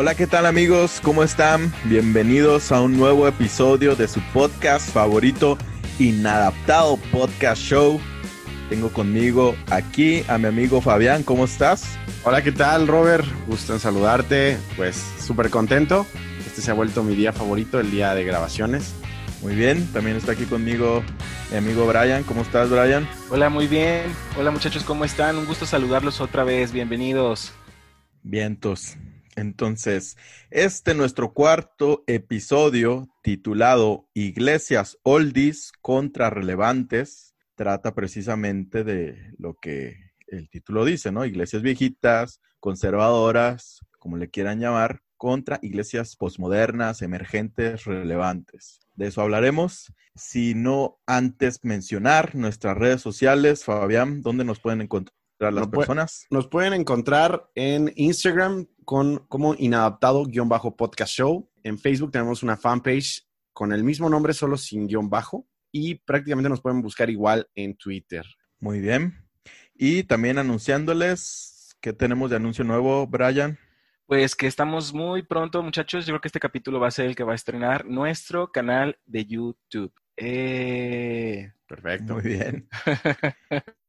Hola, ¿qué tal amigos? ¿Cómo están? Bienvenidos a un nuevo episodio de su podcast favorito, Inadaptado Podcast Show. Tengo conmigo aquí a mi amigo Fabián, ¿cómo estás? Hola, ¿qué tal Robert? Gusto en saludarte, pues súper contento. Este se ha vuelto mi día favorito, el día de grabaciones. Muy bien, también está aquí conmigo mi amigo Brian. ¿Cómo estás, Brian? Hola, muy bien. Hola muchachos, ¿cómo están? Un gusto saludarlos otra vez. Bienvenidos. Vientos. Entonces, este nuestro cuarto episodio titulado Iglesias Oldies contra Relevantes trata precisamente de lo que el título dice, ¿no? Iglesias viejitas, conservadoras, como le quieran llamar, contra iglesias posmodernas, emergentes, relevantes. De eso hablaremos. Si no antes mencionar nuestras redes sociales, Fabián, ¿dónde nos pueden encontrar las personas? Nos pueden encontrar en Instagram con como inadaptado-podcast show. En Facebook tenemos una fanpage con el mismo nombre, solo sin guion bajo. Y prácticamente nos pueden buscar igual en Twitter. Muy bien. Y también anunciándoles que tenemos de anuncio nuevo, Brian. Pues que estamos muy pronto, muchachos. Yo creo que este capítulo va a ser el que va a estrenar nuestro canal de YouTube. Eh... Perfecto. Muy bien.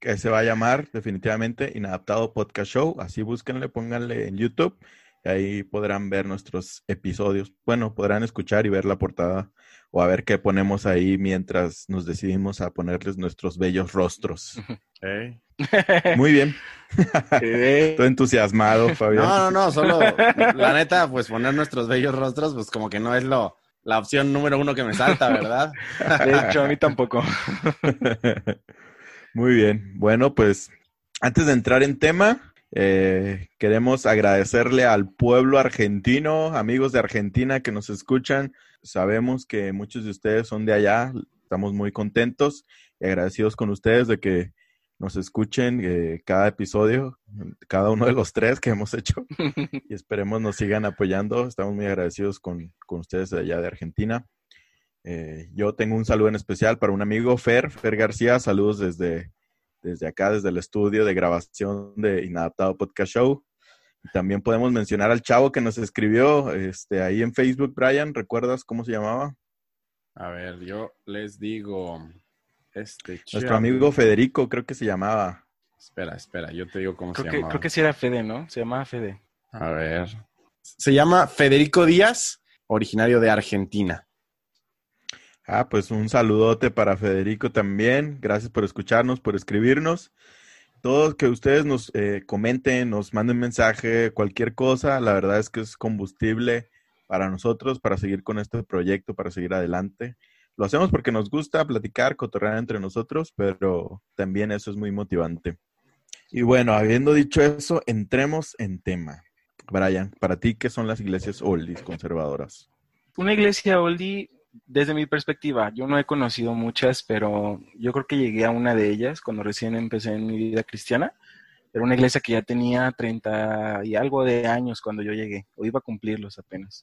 que se va a llamar definitivamente Inadaptado Podcast Show. Así búsquenle, pónganle en YouTube. Y ahí podrán ver nuestros episodios. Bueno, podrán escuchar y ver la portada o a ver qué ponemos ahí mientras nos decidimos a ponerles nuestros bellos rostros. Muy bien. Estoy entusiasmado, Fabián. No, no, no, solo la neta, pues poner nuestros bellos rostros, pues como que no es lo, la opción número uno que me salta, ¿verdad? De hecho, a mí tampoco. Muy bien. Bueno, pues antes de entrar en tema, eh, queremos agradecerle al pueblo argentino, amigos de Argentina que nos escuchan. Sabemos que muchos de ustedes son de allá. Estamos muy contentos y agradecidos con ustedes de que nos escuchen eh, cada episodio, cada uno de los tres que hemos hecho y esperemos nos sigan apoyando. Estamos muy agradecidos con, con ustedes de allá de Argentina. Eh, yo tengo un saludo en especial para un amigo, Fer, Fer García. Saludos desde, desde acá, desde el estudio de grabación de Inadaptado Podcast Show. también podemos mencionar al chavo que nos escribió este, ahí en Facebook, Brian. ¿Recuerdas cómo se llamaba? A ver, yo les digo. Este Nuestro amigo Federico, creo que se llamaba. Espera, espera, yo te digo cómo se llama. Creo que sí era Fede, ¿no? Se llamaba Fede. A ver. Se llama Federico Díaz, originario de Argentina. Ah, pues un saludote para Federico también. Gracias por escucharnos, por escribirnos. Todos que ustedes nos eh, comenten, nos manden mensaje, cualquier cosa, la verdad es que es combustible para nosotros, para seguir con este proyecto, para seguir adelante. Lo hacemos porque nos gusta platicar, cotorrear entre nosotros, pero también eso es muy motivante. Y bueno, habiendo dicho eso, entremos en tema. Brian, para ti, ¿qué son las iglesias oldies conservadoras? Una iglesia oldie desde mi perspectiva, yo no he conocido muchas, pero yo creo que llegué a una de ellas cuando recién empecé en mi vida cristiana. Era una iglesia que ya tenía 30 y algo de años cuando yo llegué, o iba a cumplirlos apenas.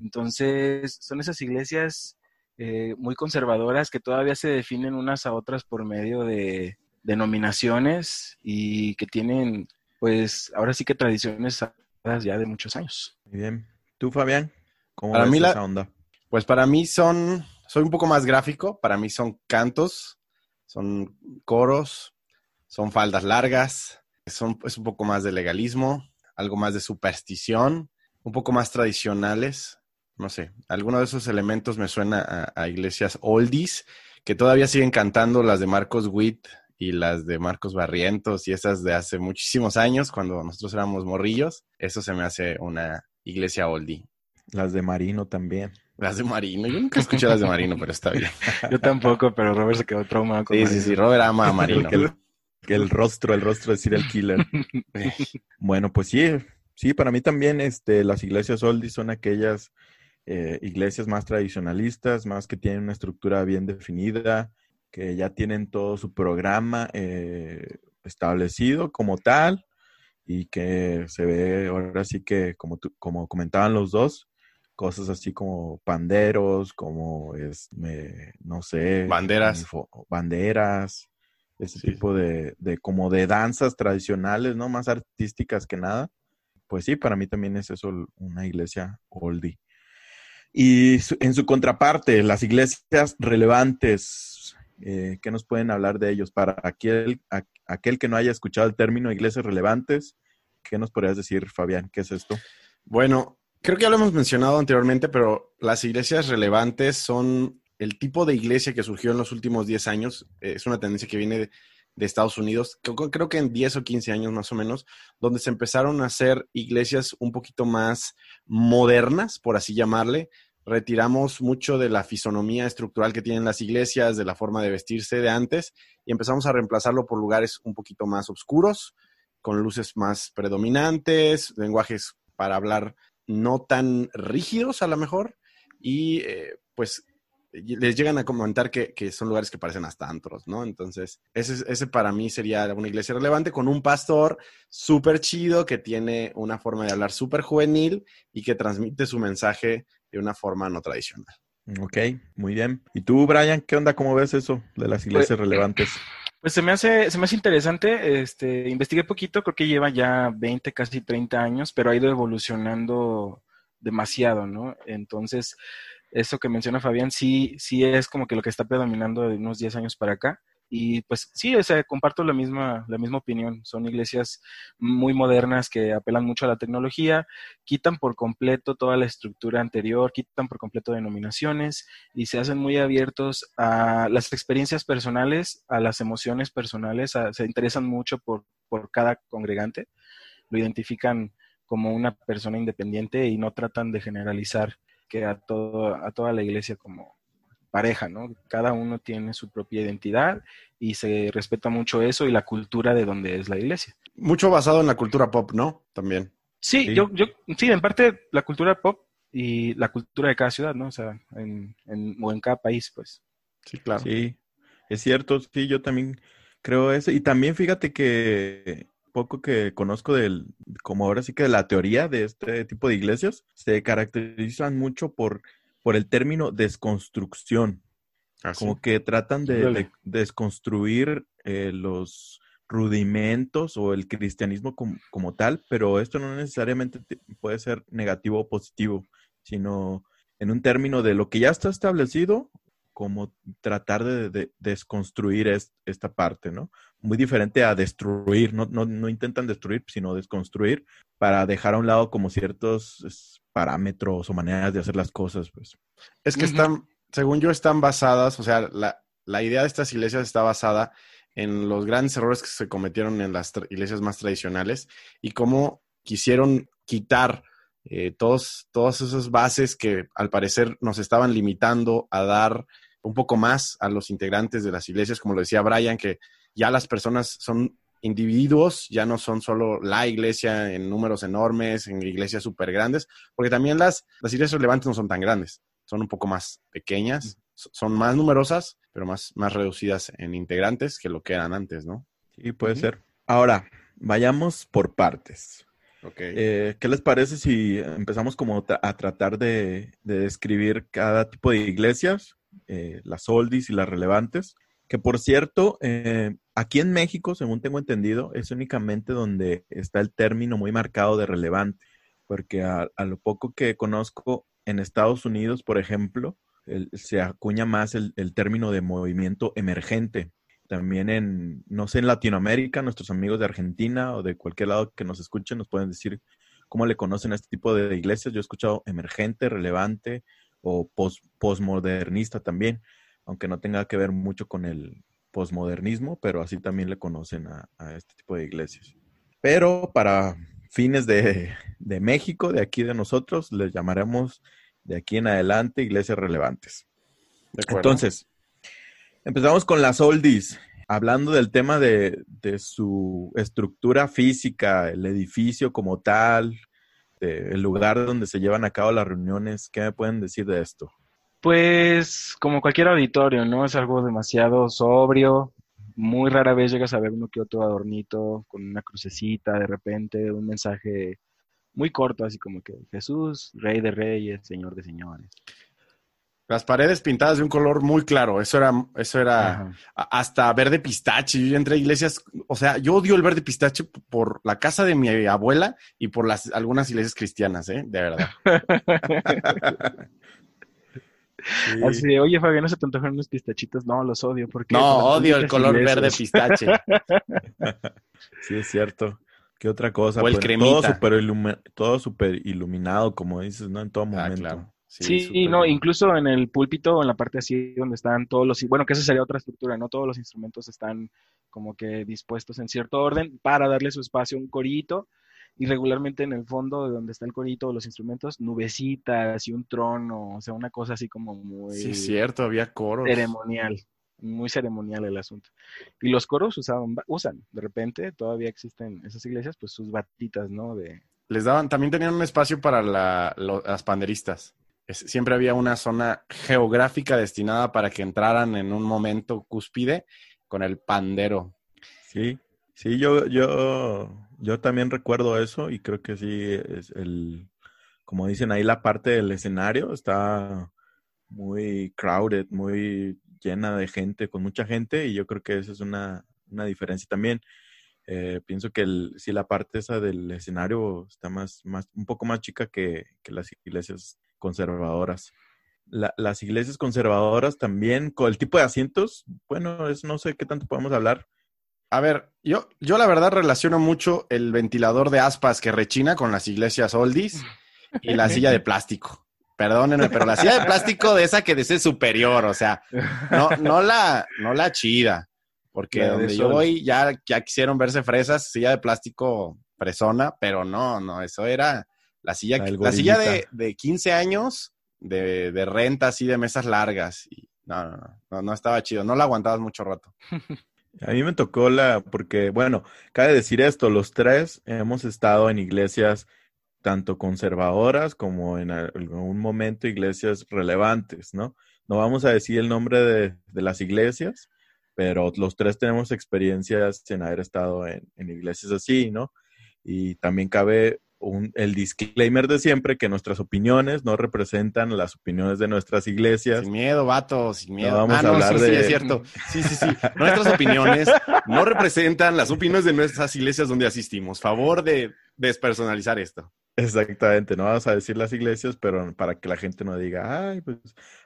Entonces, son esas iglesias eh, muy conservadoras que todavía se definen unas a otras por medio de denominaciones y que tienen, pues, ahora sí que tradiciones ya de muchos años. Muy bien. ¿Tú, Fabián? ¿Cómo Para mí esa onda? Pues para mí son, soy un poco más gráfico, para mí son cantos, son coros, son faldas largas, son, es un poco más de legalismo, algo más de superstición, un poco más tradicionales. No sé, alguno de esos elementos me suena a, iglesias oldies que todavía siguen cantando las de Marcos Witt y las de Marcos Barrientos y esas de hace muchísimos años cuando nosotros éramos morrillos. Eso se me hace una iglesia oldie. Las de Marino también. Las de Marino. Yo nunca escuché las de Marino, pero está bien. Yo tampoco, pero Robert se quedó traumado con Sí, sí, sí. Robert ama a Marino. que, el, rostro, el rostro de el Killer. bueno, pues sí. Sí, para mí también este, las iglesias oldies son aquellas eh, iglesias más tradicionalistas, más que tienen una estructura bien definida, que ya tienen todo su programa eh, establecido como tal y que se ve ahora sí que, como, como comentaban los dos, cosas así como panderos, como es, no sé, banderas, banderas, ese tipo de, de, como de danzas tradicionales, ¿no? Más artísticas que nada. pues sí, para mí también es eso una iglesia oldie. Y en su contraparte, las iglesias relevantes, eh, ¿qué nos pueden hablar de ellos? Para aquel, aquel que no haya escuchado el término iglesias relevantes, ¿qué nos podrías decir, Fabián? ¿Qué es esto? Bueno, creo que ya lo hemos mencionado anteriormente, pero las iglesias relevantes son el tipo de iglesia que surgió en los últimos 10 años. Es una tendencia que viene de, de Estados Unidos, creo, que en 10 o 15 años más o menos, donde se empezaron a hacer iglesias un poquito más modernas, por así llamarle. Retiramos mucho de la fisonomía estructural que tienen las iglesias, de la forma de vestirse de antes, y empezamos a reemplazarlo por lugares un poquito más oscuros, con luces más predominantes, lenguajes para hablar no tan rígidos a lo mejor, y eh, pues les llegan a comentar que, son lugares que parecen hasta antros, ¿no? Entonces, ese, ese para mí sería una iglesia relevante con un pastor súper chido que tiene una forma de hablar súper juvenil y que transmite su mensaje de una forma no tradicional. Ok, muy bien. ¿Y tú, Brian, qué onda? ¿Cómo ves eso de las iglesias pues, relevantes? Pues se me hace, se me hace interesante. Este, investigué poquito, creo que lleva ya 20, casi 30 años, pero ha ido evolucionando demasiado, ¿no? Entonces, eso que menciona Fabián sí, sí es como que lo que está predominando de unos 10 años para acá. Y pues sí, o sea, comparto la misma, la misma opinión. Son iglesias muy modernas que apelan mucho a la tecnología, quitan por completo toda la estructura anterior, quitan por completo denominaciones y se hacen muy abiertos a las experiencias personales, a las emociones personales, se interesan mucho por, por cada congregante, lo identifican como una persona independiente y no tratan de generalizar que a, todo, a toda la iglesia como pareja, ¿no? Cada uno tiene su propia identidad y se respeta mucho eso y la cultura de donde es la iglesia. Mucho basado en la cultura pop, ¿no? También. Sí, Yo, yo, sí, en parte la cultura pop y la cultura de cada ciudad, ¿no? O sea, en, en, o en cada país, pues. Sí, claro. Sí, es cierto, sí, yo también creo eso. Y también fíjate que poco que conozco del, como ahora sí que de la teoría de este tipo de iglesias, se caracterizan mucho por, por el término desconstrucción. Ah, como que tratan de, desconstruir eh, los rudimentos o el cristianismo como, como, tal, pero esto no necesariamente puede ser negativo o positivo, sino en un término de lo que ya está establecido como tratar de, desconstruir esta parte, ¿no? Muy diferente a destruir, no, no, intentan destruir, sino desconstruir para dejar a un lado como ciertos parámetros o maneras de hacer las cosas, pues. Es que están, según yo, están basadas, o sea, la, la idea de estas iglesias está basada en los grandes errores que se cometieron en las iglesias más tradicionales y cómo quisieron quitar eh, todos, todas esas bases que al parecer nos estaban limitando a dar un poco más a los integrantes de las iglesias, como lo decía Brian, que ya las personas son individuos, ya no son solo la iglesia en números enormes, en iglesias súper grandes, porque también las, las iglesias relevantes no son tan grandes, son un poco más pequeñas, son más numerosas, pero más, más reducidas en integrantes que lo que eran antes, ¿no? Sí, puede ser. Ahora, vayamos por partes. Eh, ¿Qué les parece si empezamos como a tratar de, describir cada tipo de iglesias, eh, las oldies y las relevantes? Que por cierto, eh, aquí en México, según tengo entendido, es únicamente donde está el término muy marcado de relevante, porque a, lo poco que conozco en Estados Unidos, por ejemplo, se acuña más el, término de movimiento emergente también en, no sé, en Latinoamérica, nuestros amigos de Argentina o de cualquier lado que nos escuchen nos pueden decir cómo le conocen a este tipo de iglesias. Yo he escuchado emergente, relevante o post, postmodernista también, aunque no tenga que ver mucho con el postmodernismo, pero así también le conocen a, este tipo de iglesias. Pero para fines de, de México, de aquí de nosotros, les llamaremos de aquí en adelante iglesias relevantes. Entonces, Empezamos con las oldies, hablando del tema de, su estructura física, el edificio como tal, el lugar donde se llevan a cabo las reuniones. ¿Qué me pueden decir de esto? Pues como cualquier auditorio, ¿no? Es algo demasiado sobrio. Muy rara vez llegas a ver uno que otro adornito con una crucecita de repente, un mensaje muy corto, así como que Jesús, Rey de Reyes, Señor de Señores. Las paredes pintadas de un color muy claro, eso era, eso era Ajá. hasta verde pistache. Yo entré a iglesias, o sea, yo odio el verde pistache por la casa de mi abuela y por las algunas iglesias cristianas, ¿eh? De verdad. Sí. Así de, oye, Fabián, ¿no se te antojan unos pistachitos? No, los odio porque... No, odio el color verde pistache. Sí, es cierto. ¿Qué otra cosa? O el Pues, cremita. todo super, todo super iluminado, como dices, ¿no? En todo Ah, momento. claro. Sí, no, bien. incluso en el púlpito, en la parte así donde están todos los, bueno, que esa sería otra estructura, ¿no? Todos los instrumentos están como que dispuestos en cierto orden para darle su espacio a un corito y regularmente en el fondo de donde está el corito, los instrumentos, nubecitas y un trono, o sea, una cosa así como muy Sí, es cierto, había coros. ceremonial, muy ceremonial el asunto. Y los coros usaban, usan, de repente, todavía existen esas iglesias, pues sus batitas, ¿no? De, Les daban, también tenían un espacio para la- lo- las panderistas. Es- siempre había una zona geográfica destinada para que entraran en un momento cúspide con el pandero. Sí, sí, yo, yo, yo también recuerdo eso y creo que sí, es el, como dicen ahí, la parte del escenario está muy crowded, muy llena de gente, con mucha gente, y yo creo que esa es una, una diferencia también. Eh, pienso que el, sí, la parte esa del escenario está más, más, un poco más chica que, que las iglesias conservadoras. La- las iglesias conservadoras también, con el tipo de asientos, bueno, es, no sé qué tanto podemos hablar. A ver, yo, yo la verdad relaciono mucho el ventilador de aspas que rechina con las iglesias oldies y la silla de plástico. Perdónenme, pero la silla de plástico de esa que dice superior, o sea, no, no la, no la chida. Porque La donde yo voy ya, ya quisieron verse fresas, silla de plástico fresona, pero no, no, eso era la silla, La silla de, de 15 años de, de renta así de mesas largas. Y no, no, no, no, no estaba chido, no la aguantabas mucho rato. A mí me tocó la, porque, bueno, cabe decir esto, los tres hemos estado en iglesias tanto conservadoras como en algún momento iglesias relevantes, ¿no? No vamos a decir el nombre de, de las iglesias, pero los tres tenemos experiencias en haber estado en, en iglesias así, ¿no? Y también cabe un- el disclaimer de siempre que nuestras opiniones no representan las opiniones de nuestras iglesias. Sin miedo, vato, sin miedo. vamos ah, a no, hablar sí, sí, de- es cierto. Sí, sí, sí. Nuestras opiniones no representan las opiniones de nuestras iglesias donde asistimos. Favor de despersonalizar esto. Exactamente, no vamos a decir las iglesias, pero para que la gente no diga, ay, pues,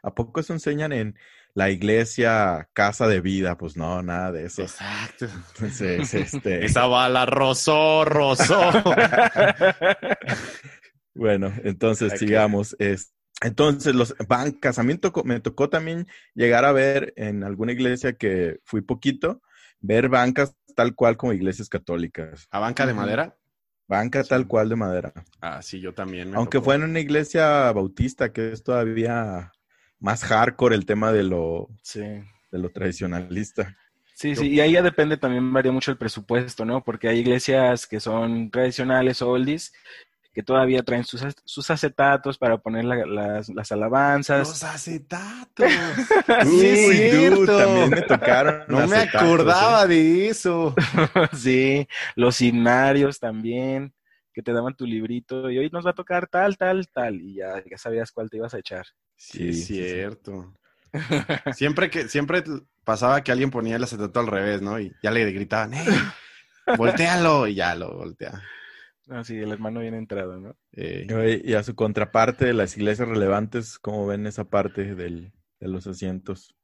¿a poco eso enseñan en la iglesia casa de vida? Pues no, nada de eso. Exacto. Entonces, este, Esa bala rozó, rozó. bueno, entonces sigamos. Es, entonces, los bancas, a mí me tocó, me tocó también llegar a ver en alguna iglesia que fui poquito, ver bancas tal cual como iglesias católicas. ¿A banca de madera? Banca tal cual de madera. Ah, sí, yo también. me Aunque tocó. fue en una iglesia bautista, que es todavía más hardcore el tema de lo, Sí. de lo tradicionalista. Sí, sí, y ahí ya depende, también varía mucho el presupuesto, ¿no? Porque hay iglesias que son tradicionales, oldies, que todavía traen sus, sus acetatos para poner la- las, las alabanzas. Los acetatos. Uy, sí, cierto. también me tocaron. No me acetatos, acordaba ¿eh? de eso. Sí, los himnarios también, que te daban tu librito y hoy nos va a tocar tal, tal, tal, y ya, ya sabías cuál te ibas a echar. Sí, Sí, es sí, sí. cierto. Siempre que, siempre pasaba que alguien ponía el acetato al revés, ¿no? Y ya le gritaban, ¡hey! Voltealo, y ya lo voltea. Así, el hermano bien entrado, ¿no? Eh, Y a su contraparte, las iglesias relevantes, ¿cómo ven esa parte del, de los asientos?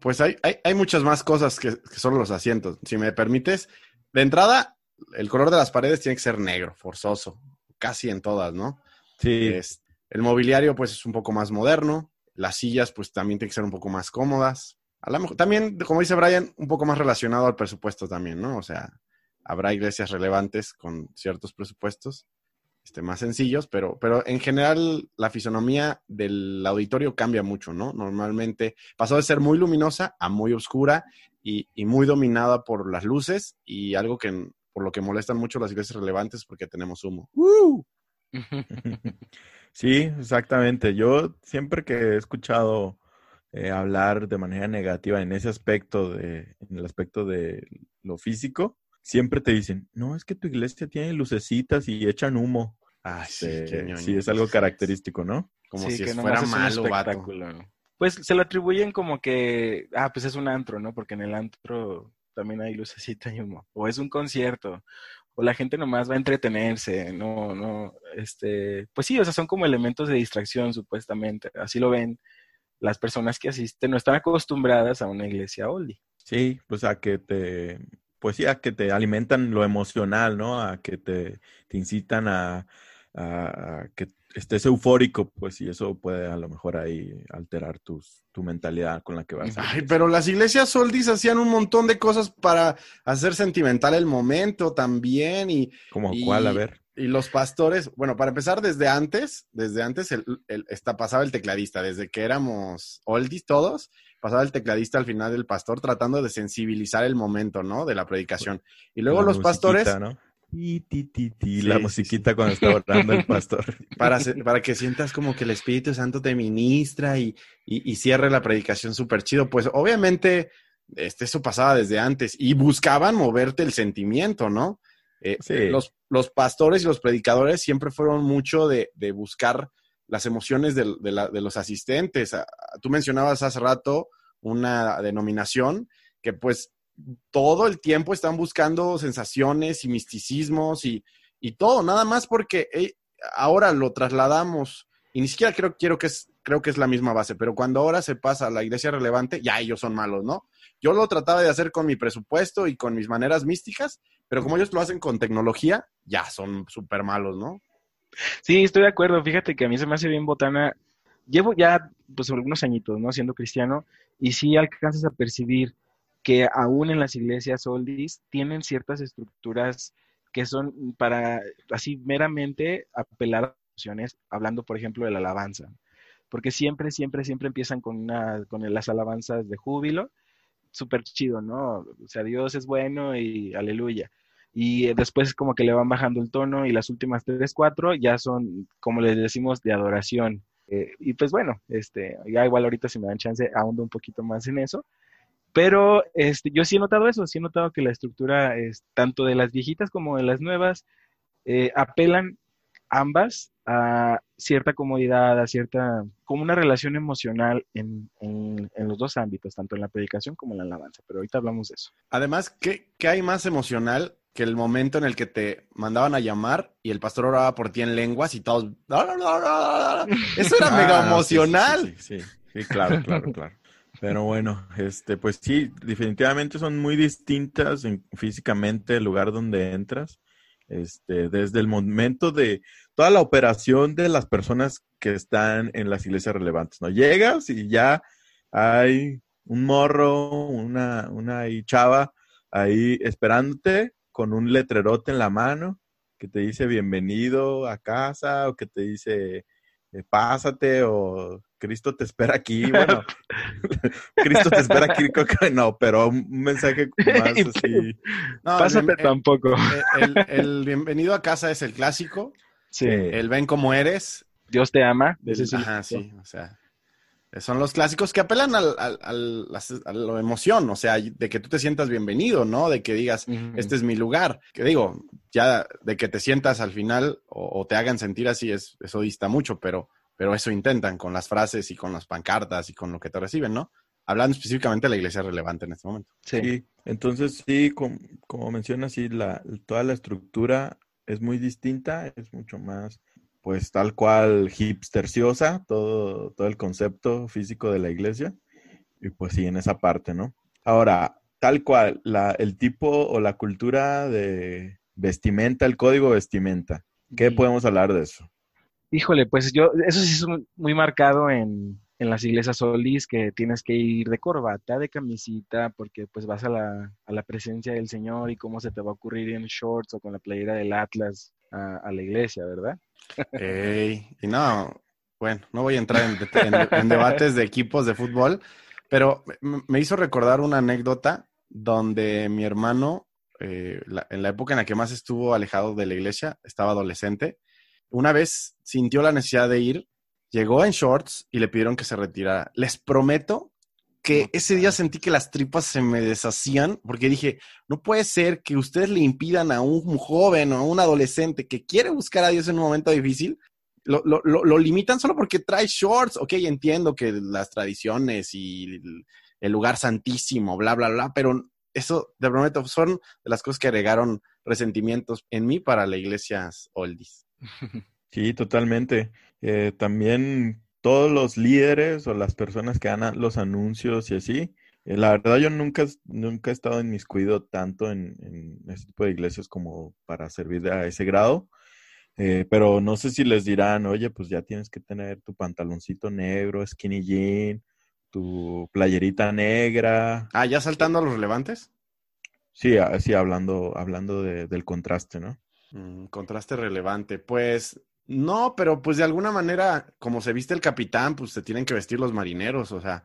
pues hay, hay, hay muchas más cosas que, que solo los asientos. Si me permites, de entrada, el color de las paredes tiene que ser negro, forzoso, casi en todas, ¿no? Sí, Es- el mobiliario, pues, es un poco más moderno. Las sillas, pues, también tienen que ser un poco más cómodas. A lo mejor, también, como dice Brian, un poco más relacionado al presupuesto también, ¿no? O sea, habrá iglesias relevantes con ciertos presupuestos este, más sencillos, pero, pero en general la fisonomía del auditorio cambia mucho, ¿no? Normalmente pasó de ser muy luminosa a muy oscura y, y muy dominada por las luces y algo que por lo que molestan mucho las iglesias relevantes porque tenemos humo. ¡Uh! Sí, exactamente. Yo siempre que he escuchado eh, hablar de manera negativa en ese aspecto, de, en el aspecto de lo físico, siempre te dicen, no, es que tu iglesia tiene lucecitas y echan humo. Ay, sí, ñoño. sí, es algo característico, ¿no? Como Sí, si que fuera malo, vato. pues se lo atribuyen como que, ah, pues es un antro, ¿no? Porque en el antro también hay lucecita y humo. O es un concierto. O la gente nomás va a entretenerse, no, no, este, pues sí, o sea, son como elementos de distracción, supuestamente. Así lo ven las personas que asisten, no están acostumbradas a una iglesia oldie. Sí, pues a que te, pues sí, a que te alimentan lo emocional, ¿no? A que te, te incitan a, a, que estés eufórico, pues y eso puede a lo mejor ahí alterar tus, tu mentalidad con la que vas. A Ay, pero las iglesias soldis hacían un montón de cosas para hacer sentimental el momento también y... ¿Como cuál? A ver. Y los pastores, bueno, para empezar desde antes, desde antes el, el, está, pasaba el tecladista, desde que éramos oldies todos, pasaba el tecladista al final del pastor tratando de sensibilizar el momento, ¿no? De la predicación. Y luego La los pastores. Ti, ti, ti, ti, Sí, la sí, musiquita cuando está orando el pastor. para, para que sientas como que el Espíritu Santo te ministra y, y, y cierre la predicación súper chido. Pues obviamente, este, eso pasaba desde antes y buscaban moverte el sentimiento, ¿no? Eh, Sí. los, los pastores y los predicadores siempre fueron mucho de, de buscar las emociones del- de, la- de los asistentes. Ah, Tú mencionabas hace rato una denominación que pues todo el tiempo están buscando sensaciones y misticismos y, y todo, nada más porque eh, ahora lo trasladamos y ni siquiera creo, quiero que es, creo que es la misma base, pero cuando ahora se pasa a la iglesia relevante, ya ellos son malos, ¿no? Yo lo trataba de hacer con mi presupuesto y con mis maneras místicas, pero como ellos lo hacen con tecnología, ya son súper malos, ¿no? Sí, estoy de acuerdo. Fíjate que a mí se me hace bien botana. Llevo ya, pues, algunos añitos, ¿no? Siendo cristiano, y sí alcanzas a percibir que aún en las iglesias oldies tienen ciertas estructuras que son para, así, meramente apelar a emociones, hablando, por ejemplo, de la alabanza. Porque siempre, siempre, siempre empiezan con, una, con las alabanzas de júbilo. Súper chido, ¿no? O sea, Dios es bueno y aleluya y eh, después como que le van bajando el tono y las últimas tres, cuatro ya son, como les decimos, de adoración. Eh, y pues bueno, este, ya igual ahorita si me dan chance, ahondo un poquito más en eso. Pero este, yo sí he notado eso, sí he notado que la estructura, es, tanto de las viejitas como de las nuevas, eh, apelan ambas a cierta comodidad, a cierta, como una relación emocional en, en, en los dos ámbitos, tanto en la predicación como en la alabanza. Pero ahorita hablamos de eso. Además, ¿qué, qué hay más emocional que el momento en el que te mandaban a llamar y el pastor oraba por ti en lenguas y todos... Eso era Ah, mega emocional. Sí, sí, sí, sí, claro, claro, claro. Pero bueno, este, pues sí, definitivamente son muy distintas en- físicamente el lugar donde entras. Este, desde el momento de toda la operación de las personas que están en las iglesias relevantes, ¿no? Llegas y ya hay un morro, una, una chava ahí esperándote con un letrerote en la mano que te dice bienvenido a casa o que te dice eh, pásate o Cristo te espera aquí. Bueno, Cristo te espera aquí, no, pero un mensaje más así. No, Pásate el, tampoco. el- el- el bienvenido a casa es el clásico. Sí. El ven como eres. Dios te ama. Ese es el- ajá, sí, o sea. Son los clásicos que apelan al, al- al- a la emoción, o sea, de que tú te sientas bienvenido, ¿no? De que digas, este es mi lugar. Que digo, ya de que te sientas al final o, o te hagan sentir así, es, eso dista mucho, pero, pero eso intentan con las frases y con las pancartas y con lo que te reciben, ¿no? Hablando específicamente de la iglesia relevante en este momento. Sí. Sí, entonces sí, com- como mencionas, sí, la, toda la estructura es muy distinta, es mucho más, pues tal cual hipsterciosa, todo, todo el concepto físico de la iglesia, y pues sí, en esa parte, ¿no? Ahora, tal cual, la, el tipo o la cultura de vestimenta, el código vestimenta, ¿qué podemos hablar de eso? Híjole, pues yo, eso sí es muy marcado en, en las iglesias solis, que tienes que ir de corbata, de camisita, porque pues vas a la, a la presencia del Señor y cómo se te va a ocurrir en shorts o con la playera del Atlas a, la iglesia, ¿verdad? Y no, bueno, no voy a entrar en, en- debates de equipos de fútbol, pero me hizo recordar una anécdota donde mi hermano, eh, la- en la época en la que más estuvo alejado de la iglesia, estaba adolescente, una vez sintió la necesidad de ir, llegó en shorts y le pidieron que se retirara. Les prometo que ese día sentí que las tripas se me deshacían porque dije, no puede ser que ustedes le impidan a un joven o a un adolescente que quiere buscar a Dios en un momento difícil lo, lo, lo, limitan solo porque trae shorts. Ok, entiendo que las tradiciones y el lugar santísimo, bla, bla, bla, pero eso, te prometo, son de las cosas que agregaron resentimientos en mí para la iglesia oldies. Sí, totalmente. Eh, también todos los líderes o las personas que dan los anuncios y así, eh, la verdad yo nunca, nunca he estado inmiscuido tanto en, en este tipo de iglesias como para servir a ese grado. Eh, pero no sé si les dirán, oye, pues ya tienes que tener tu pantaloncito negro, skinny jean, tu playerita negra. Ah, ya saltando a los relevantes. Sí, ah, sí, hablando, hablando del contraste, ¿no? Mm, contraste relevante. Pues no, pero pues de alguna manera, como se viste el capitán, pues se tienen que vestir los marineros. O sea,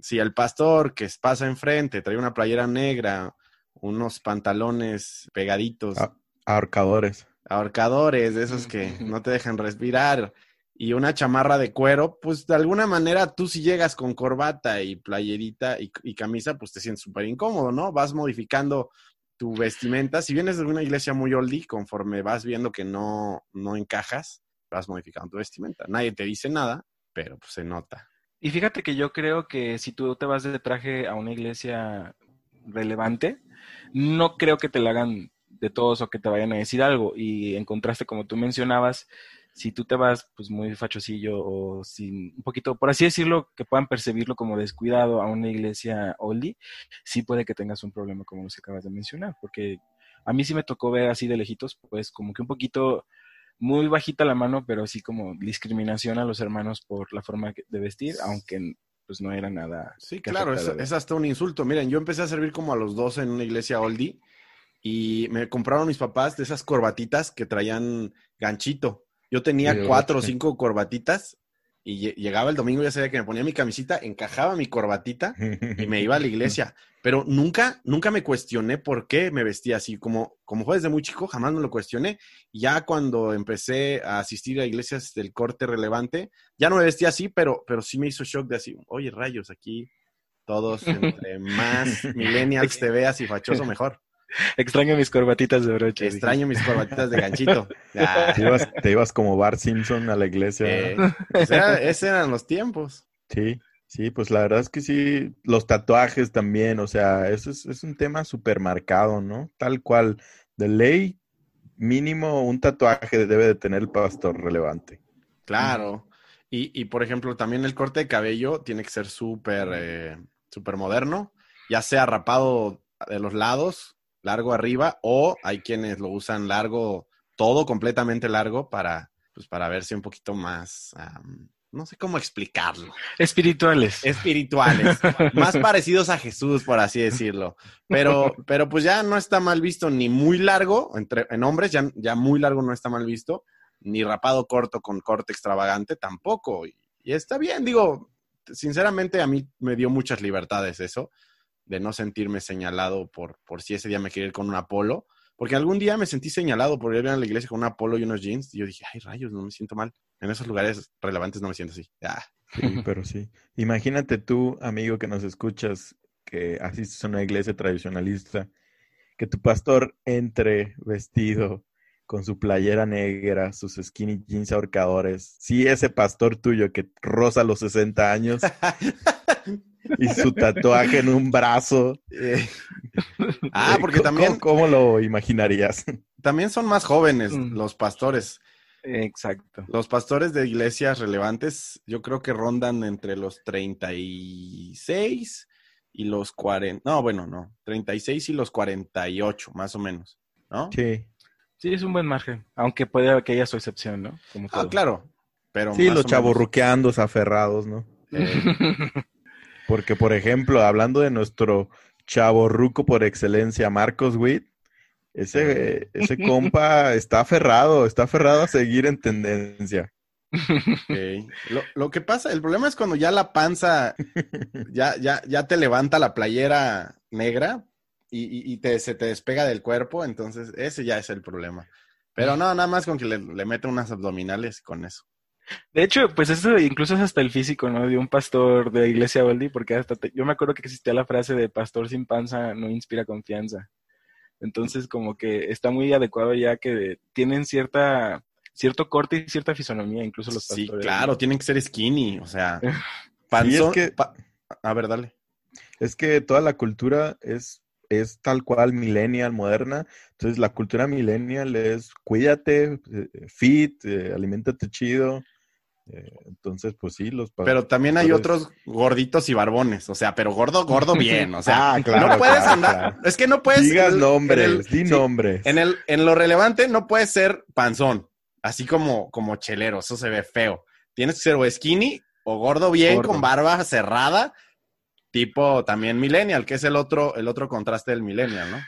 si el pastor que pasa enfrente trae una playera negra, unos pantalones pegaditos. ahorcadores. Ahorcadores, esos que no te dejan respirar y una chamarra de cuero, pues de alguna manera tú si llegas con corbata y playerita y, camisa, pues te sientes súper incómodo, ¿no? Vas modificando tu vestimenta. Si vienes de una iglesia muy oldie, conforme vas viendo que no, no encajas, vas modificando tu vestimenta. Nadie te dice nada, pero pues se nota. Y fíjate que yo creo que si tú te vas de traje a una iglesia relevante, no creo que te la hagan de todos o que te vayan a decir algo. Y en contraste, como tú mencionabas, si tú te vas pues muy fachosillo o sin un poquito, por así decirlo, que puedan percibirlo como descuidado a una iglesia oldie, sí puede que tengas un problema como los que acabas de mencionar, porque a mí sí me tocó ver así de lejitos, pues como que un poquito muy bajita la mano, pero así como discriminación a los hermanos por la forma de vestir, aunque pues no era nada. Sí, claro, es, es, hasta un insulto. Miren, yo empecé a servir como a los 12 en una iglesia oldie y me compraron mis papás de esas corbatitas que traían ganchito. Yo tenía cuatro o cinco corbatitas y llegaba el domingo, ya sabía que me ponía mi camisita, encajaba mi corbatita y me iba a la iglesia. Pero nunca, nunca me cuestioné por qué me vestía así. Como, como fue desde muy chico, jamás me lo cuestioné. Ya cuando empecé a asistir a iglesias del corte relevante, ya no me vestía así, pero, pero sí me hizo shock de así, oye, rayos, aquí todos, entre más millennials te veas y fachoso, mejor. Extraño mis corbatitas de broche. Extraño mis corbatitas de ganchito. Te, ibas, como Bart Simpson a la iglesia. Eh, esos eran los tiempos. Sí, sí, pues la verdad es que sí, los tatuajes también, o sea, eso es, un tema súper marcado, ¿no? Tal cual, de ley, mínimo un tatuaje debe de tener el pastor relevante. Claro. Y, y por ejemplo, también el corte de cabello tiene que ser súper, eh, súper moderno, ya sea rapado de los lados largo arriba, o hay quienes lo usan largo, todo completamente largo para, pues, para verse un poquito más, no sé cómo explicarlo. Espirituales. Espirituales. más parecidos a Jesús, por así decirlo. Pero, pero pues ya no está mal visto ni muy largo, entre, en hombres ya, ya muy largo no está mal visto, ni rapado corto con corte extravagante tampoco. y está bien, digo, sinceramente a mí me dio muchas libertades eso de no sentirme señalado por, por si ese día me quería ir con un Apolo. Porque algún día me sentí señalado por ir a la iglesia con un Apolo y unos jeans. Y yo dije, ay, rayos, no me siento mal. En esos lugares relevantes no me siento así. Ah. Sí, pero sí. Imagínate tú, amigo que nos escuchas, que asistes a una iglesia tradicionalista, que tu pastor entre vestido con su playera negra, sus skinny jeans ahorcadores. Sí, ese pastor tuyo que roza los 60 años y su tatuaje en un brazo. Eh, ah, porque también. ¿Cómo, lo imaginarías? También son más jóvenes mm. los pastores. Exacto. Los pastores de iglesias relevantes, yo creo que rondan entre los 36 y los 40. No, bueno, no. 36 y los 48, más o menos. ¿No? Sí. Sí, es un buen margen. Aunque puede que haya su excepción, ¿no? ah, claro. Pero sí, los chavorruqueandos aferrados, ¿no? Eh, porque, por ejemplo, hablando de nuestro chavo ruco por excelencia, Marcos Witt, ese, ese compa está aferrado, está aferrado a seguir en tendencia. Lo, que pasa, el problema es cuando ya la panza ya, ya, ya te levanta la playera negra y, te, se te despega del cuerpo, entonces ese ya es el problema. Pero no, nada más con que le, le mete unas abdominales con eso. De hecho, pues eso incluso es hasta el físico, ¿no? De un pastor de iglesia oldie, porque hasta yo me acuerdo que existía la frase de pastor sin panza no inspira confianza. Entonces, como que está muy adecuado ya que tienen cierta cierto corte y cierta fisonomía, incluso los Sí, pastores. claro, tienen que ser skinny, o sea, Sí, es panzón. que- pa- A ver, dale. Es que toda la cultura es, es tal cual millennial, moderna. Entonces, la cultura millennial es cuídate, eh, fit, eh, aliméntate chido. Eh, entonces, pues sí, los Pero también hay otros gorditos y barbones, o sea, pero gordo, gordo bien, o sea, Ah, claro, no puedes claro, andar, claro. es que no puedes... Digas nombres, en el- di sí, nombres. En, el, en lo relevante no puedes ser panzón, así como, como chelero, eso se ve feo. Tienes que ser o skinny o gordo bien Gordo. con barba cerrada, tipo también millennial, que es el otro, el otro contraste del millennial, ¿no?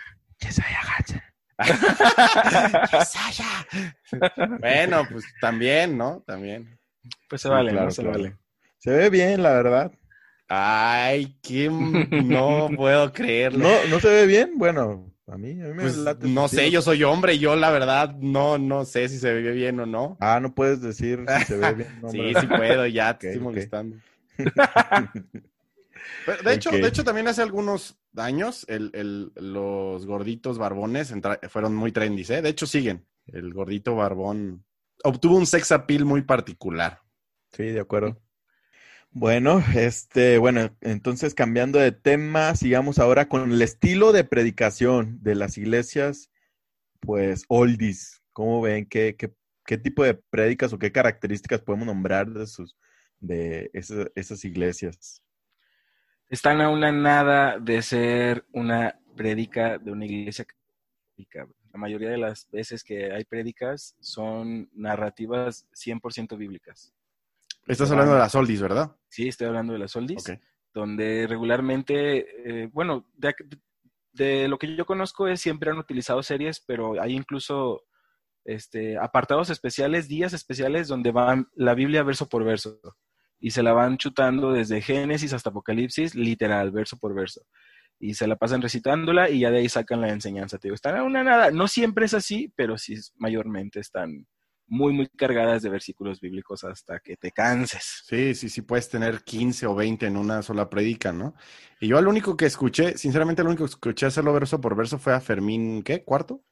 bueno, pues también, ¿no? También. Pues se Sí, vale, claro, ¿no? Se claro. vale. Se ve bien, la verdad. Ay, que no puedo creerlo. No, no se ve bien. Bueno, a mí, a mí me Pues, late no sé, yo soy hombre, yo la verdad no, no sé si se ve bien o no. Ah, no puedes decir si se ve bien. no, sí, hombre. sí puedo, ya te Ok, estoy molestando. Pero, de, hecho, de hecho, también hace algunos años el, el- los gorditos barbones entra- fueron muy trendy, ¿eh? De hecho, siguen. El gordito barbón obtuvo un sex appeal muy particular. Sí, de acuerdo. Bueno, este, bueno, entonces cambiando de tema, sigamos ahora con el estilo de predicación de las iglesias, pues oldies. ¿Cómo ven? ¿Qué, qué, qué tipo de prédicas o qué características podemos nombrar de sus, de esas, esas iglesias? Están a una nada de ser una prédica de una iglesia católica. La mayoría de las veces que hay prédicas son narrativas 100% bíblicas. Estás hablando de las oldies, ¿verdad? Sí, estoy hablando de las oldies, Ok. donde regularmente, eh, bueno, de, de lo que yo conozco es siempre han utilizado series, pero hay incluso este, apartados especiales, días especiales donde van la Biblia verso por verso y se la van chutando desde Génesis hasta Apocalipsis, literal, verso por verso. Y se la pasan recitándola y ya de ahí sacan la enseñanza. Te digo, están a una nada. No siempre es así, pero sí mayormente están muy, muy cargadas de versículos bíblicos hasta que te canses. Sí, sí, sí, puedes tener 15 o 20 en una sola predica, ¿no? Y yo al único que escuché, sinceramente, el único que escuché hacerlo verso por verso fue a Fermín, ¿qué? ¿Cuarto?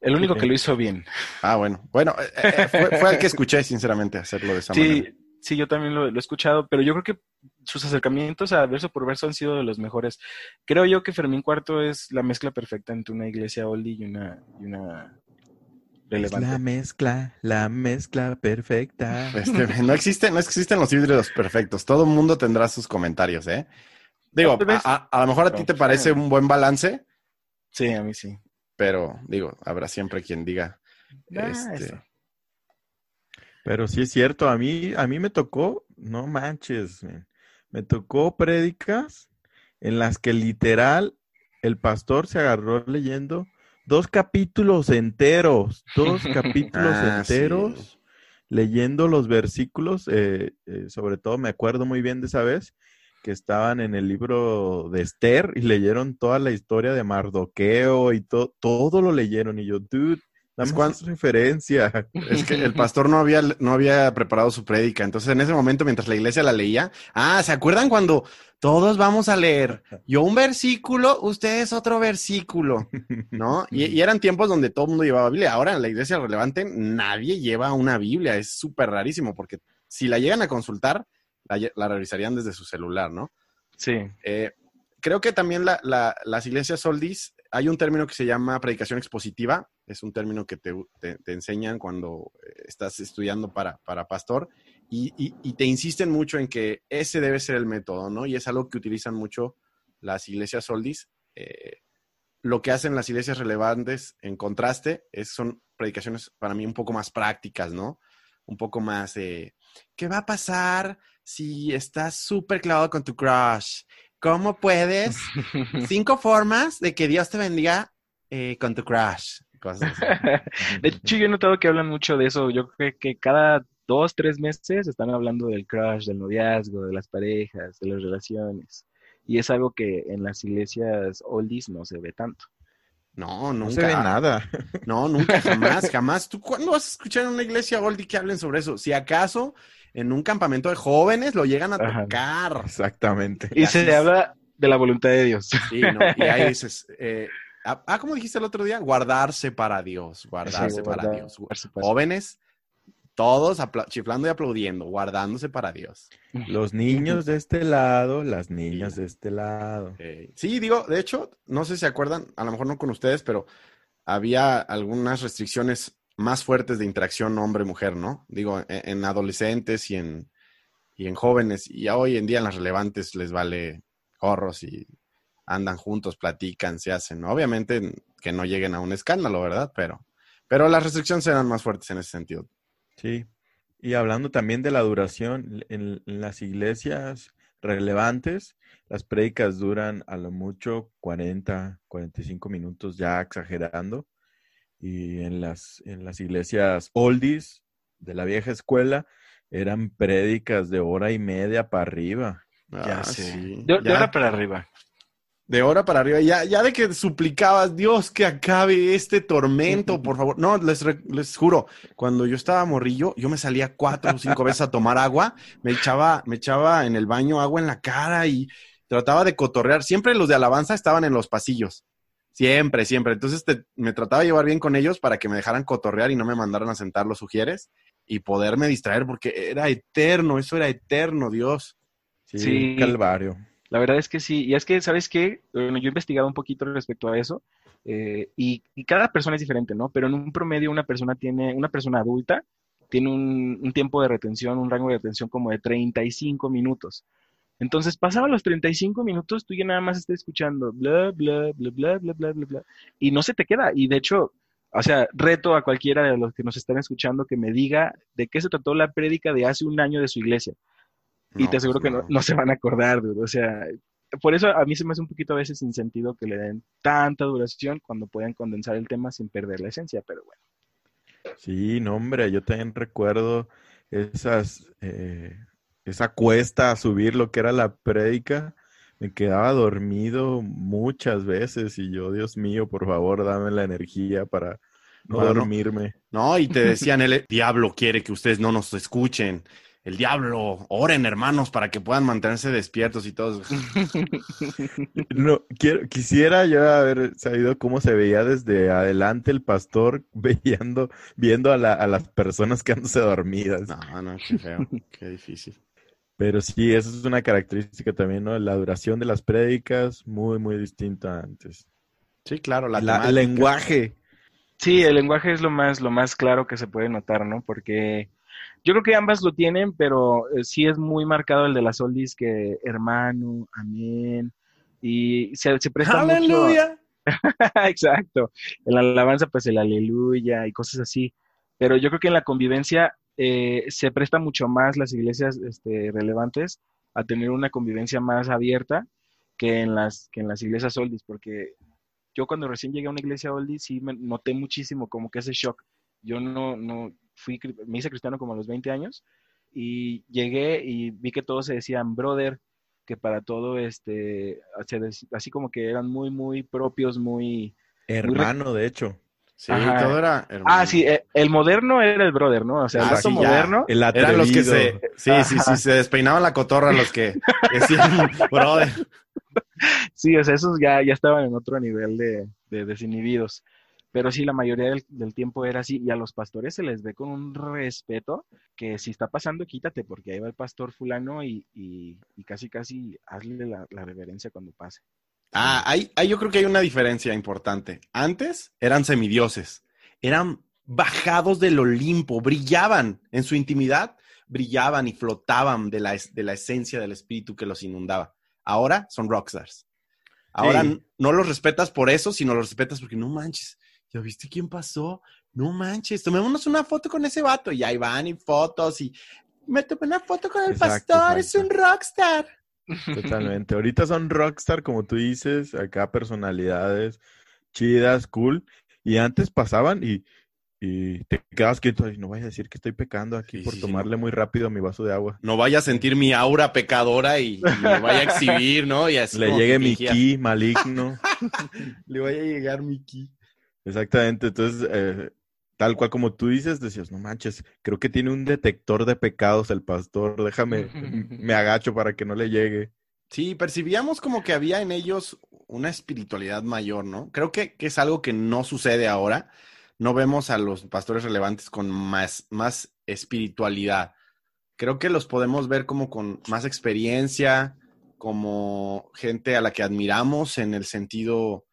El único que lo hizo bien. Ah, bueno. Bueno, eh, eh, fue, fue el que escuché, sinceramente, hacerlo de esa Sí, manera. sí, yo también lo, lo he escuchado, pero yo creo que sus acercamientos a verso por verso han sido de los mejores. Creo yo que Fermín Cuarto es la mezcla perfecta entre una iglesia oldie y una, y una Es relevante. la mezcla, la mezcla perfecta. Este, no, existen, no existen los híbridos perfectos. Todo el mundo tendrá sus comentarios, ¿eh? Digo, a, a- a lo mejor a ti te parece un buen balance, Sí, a mí sí. pero digo, habrá siempre quien diga. Ah, este, eso. Pero sí es cierto, a mí, a mí me tocó, no manches, man, me tocó prédicas en las que literal el pastor se agarró leyendo dos capítulos enteros, dos capítulos ah, sí. enteros, leyendo los versículos, eh, eh, sobre todo me acuerdo muy bien de esa vez que estaban en el libro de Esther y leyeron toda la historia de Mardoqueo y to- todo lo leyeron y yo, dude, dame cuan- referencia. Es que el pastor no había, no había preparado su prédica. Entonces, en ese momento, mientras la iglesia la leía, ah, ¿se acuerdan cuando todos vamos a leer yo un versículo, ustedes otro versículo? ¿No? Y, y eran tiempos donde todo el mundo llevaba Biblia. Ahora en la iglesia relevante nadie lleva una Biblia. Es súper rarísimo porque si la llegan a consultar, la, la revisarían desde su celular, ¿no? Sí. Eh, creo que también la- la- las iglesias soldis, hay un término que se llama predicación expositiva, es un término que te, enseñan cuando eh, estás estudiando para, para pastor y te insisten mucho en que ese debe ser el método, ¿no? Y es algo que utilizan mucho las iglesias soldis. Eh, lo que hacen las iglesias relevantes, en contraste, es, son predicaciones para mí un poco más prácticas, ¿no? Un poco más, eh, ¿qué va a pasar si estás súper clavado con tu crush? ¿Cómo puedes? Cinco formas de que Dios te bendiga eh, con tu crush. Cosas así. De hecho, yo he notado que hablan mucho de eso. Yo creo que cada dos, tres meses están hablando del crush, del noviazgo, de las parejas, de las relaciones. Y es algo que en las iglesias oldies no se ve tanto. No, No nunca. se ve nada. No, nunca, jamás, jamás. ¿Tú cuándo vas a escuchar en una iglesia oldie que hablen sobre eso? Si acaso en un campamento de jóvenes lo llegan a Ajá. tocar. Exactamente. Y se habla de la voluntad de Dios. Sí, no, y ahí dices, eh, ah, ah, ¿cómo dijiste el otro día? Guardarse para Dios, guardarse Sí, para Dios. Jóvenes, todos chiflando y aplaudiendo, guardándose para Dios. Los niños de este lado, las niñas de este lado. Eh, Sí, digo, de hecho, no sé si se acuerdan, a lo mejor no con ustedes, pero había algunas restricciones más fuertes de interacción hombre-mujer, ¿no? Digo, en, en adolescentes y en, y en jóvenes. Y hoy en día en las relevantes les vale gorros y andan juntos, platican, se hacen. Obviamente que no lleguen a un escándalo, ¿verdad? Pero, pero las restricciones eran más fuertes en ese sentido. Sí. Y hablando también de la duración, en, en las iglesias relevantes, las prédicas duran a lo mucho 40, 45 minutos, ya exagerando. Y en las, en las iglesias oldies de la vieja escuela, eran prédicas de hora y media para arriba. Ya Ah, sé. sí. De, de Ya- ahora para arriba. De hora para arriba, ya, ya de que suplicabas, Dios, que acabe este tormento, por favor. No, les, les juro, cuando yo estaba morrillo, yo me salía cuatro o cinco veces a tomar agua, me echaba, me echaba en el baño agua en la cara y trataba de cotorrear. Siempre los de alabanza estaban en los pasillos. Siempre, siempre. Entonces te- me trataba de llevar bien con ellos para que me dejaran cotorrear y no me mandaran a sentar los sugieres y poderme distraer, porque era eterno, eso era eterno, Dios. Sí, calvario. La verdad es que sí. Y es que, ¿sabes qué? Bueno, yo he investigado un poquito respecto a eso. eh, y, y cada persona es diferente, ¿no? Pero en un promedio una persona tiene, una persona adulta tiene un, un tiempo de retención, un rango de retención como de 35 minutos. Entonces, pasaba los 35 minutos, tú ya nada más estás escuchando bla, bla, bla, bla, bla, bla, bla, bla, y no se te queda. Y de hecho, o sea, reto a cualquiera de los que nos están escuchando que me diga de qué se trató la prédica de hace un año de su iglesia. Y te aseguro pues que no, no se van a acordar, dude. O sea, por eso a mí se me hace un poquito a veces sin sentido que le den tanta duración cuando pueden condensar el tema sin perder la esencia, pero bueno. Sí, no, hombre, yo también recuerdo esas, eh, esa cuesta a subir lo que era la prédica. Me quedaba dormido muchas veces y yo, Dios mío, por favor, dame la energía para no Para no- dormirme. No, y te decían, el diablo quiere que ustedes no nos escuchen. El diablo, oren hermanos para que puedan mantenerse despiertos y todos. No, quiero, quisiera yo haber sabido cómo se veía desde adelante el pastor viendo, viendo a, la- a las personas quedándose dormidas. No, no, qué feo, qué difícil. Pero sí, esa es una característica también, ¿no? La duración de las prédicas, muy, muy distinta a antes. Sí, claro, la, el lenguaje. Sí, el lenguaje es lo más, lo más claro que se puede notar, ¿no? Porque yo creo que ambas lo tienen, pero eh, sí es muy marcado el de las oldies que hermano, amén, y se, se presta mucho... ¡Aleluya! Exacto. En la alabanza, pues el aleluya y cosas así. Pero yo creo que en la convivencia eh, se presta mucho más las iglesias este, relevantes a tener una convivencia más abierta que en las, que en las iglesias oldies, porque yo cuando recién llegué a una iglesia oldie sí me noté muchísimo como que ese shock. Yo no, no fui, me hice cristiano como a los 20 años y llegué y vi que todos se decían brother, que para todo este, así como que eran muy, muy propios, muy... Hermano, de hecho. Sí, Ajá. todo era hermano. Ah, sí, eh, el moderno era el brother, ¿no? O sea, el Ah, sí, moderno. El Eran los que se, sí, sí, sí, se despeinaban la cotorra los que decían, brother. Sí, o sea, esos ya, ya estaban en otro nivel de, de desinhibidos. Pero sí, la mayoría del, del tiempo era así. Y a los pastores se les ve con un respeto que si está pasando, quítate, porque ahí va el pastor fulano y, y, y casi, casi hazle la, la reverencia cuando pase. Ah, ahí, ahí yo creo que hay una diferencia importante. Antes eran semidioses, eran bajados del Olimpo, brillaban en su intimidad, brillaban y flotaban de la, es- de la esencia del espíritu que los inundaba. Ahora son rockstars. Ahora Sí. no los respetas por eso, sino los respetas porque no manches. ¿Ya viste quién pasó? No manches, tomémonos una foto con ese vato. Y ahí van y fotos y me tomé una foto con el Exacto, pastor, es un rockstar. Totalmente. Ahorita son rockstar, como tú dices, acá personalidades chidas, cool. Y antes pasaban y, y te quedabas quieto y no vayas a decir que estoy pecando aquí Sí, por sí, sí, tomarle muy rápido a mi vaso de agua. no vaya a sentir mi aura pecadora y, y me vaya a exhibir, ¿no? Y así Le llegue mi ki maligno. Le vaya a llegar mi ki. Exactamente. Entonces, eh, tal cual como tú dices, decías, no manches, creo que tiene un detector de pecados el pastor. Déjame, me agacho para que no le llegue. Sí, percibíamos como que había en ellos una espiritualidad mayor, ¿no? Creo que, que es algo que no sucede ahora. No vemos a los pastores relevantes con más, más espiritualidad. Creo que los podemos ver como con más experiencia, como gente a la que admiramos en el sentido,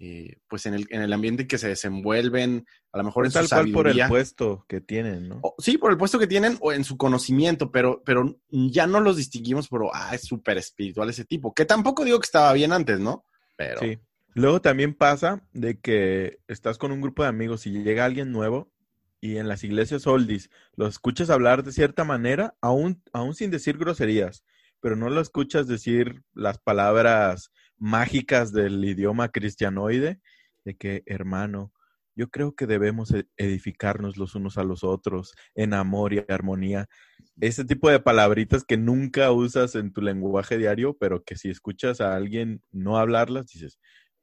eh, pues en el, en el ambiente que se desenvuelven, a lo mejor en Tal su cual por el puesto que tienen, ¿no? O- sí, por el puesto que tienen o en su conocimiento, pero, pero ya no los distinguimos por, ah, es súper espiritual ese tipo, que tampoco digo que estaba bien antes, ¿no? Pero Sí. Luego también pasa de que estás con un grupo de amigos y llega alguien nuevo y en las iglesias oldies lo escuchas hablar de cierta manera, aún, aún sin decir groserías, pero no lo escuchas decir las palabras mágicas del idioma cristianoide, de que, hermano, yo creo que debemos e- edificarnos los unos a los otros en amor y armonía. Ese tipo de palabritas que nunca usas en tu lenguaje diario, pero que si escuchas a alguien no hablarlas, dices,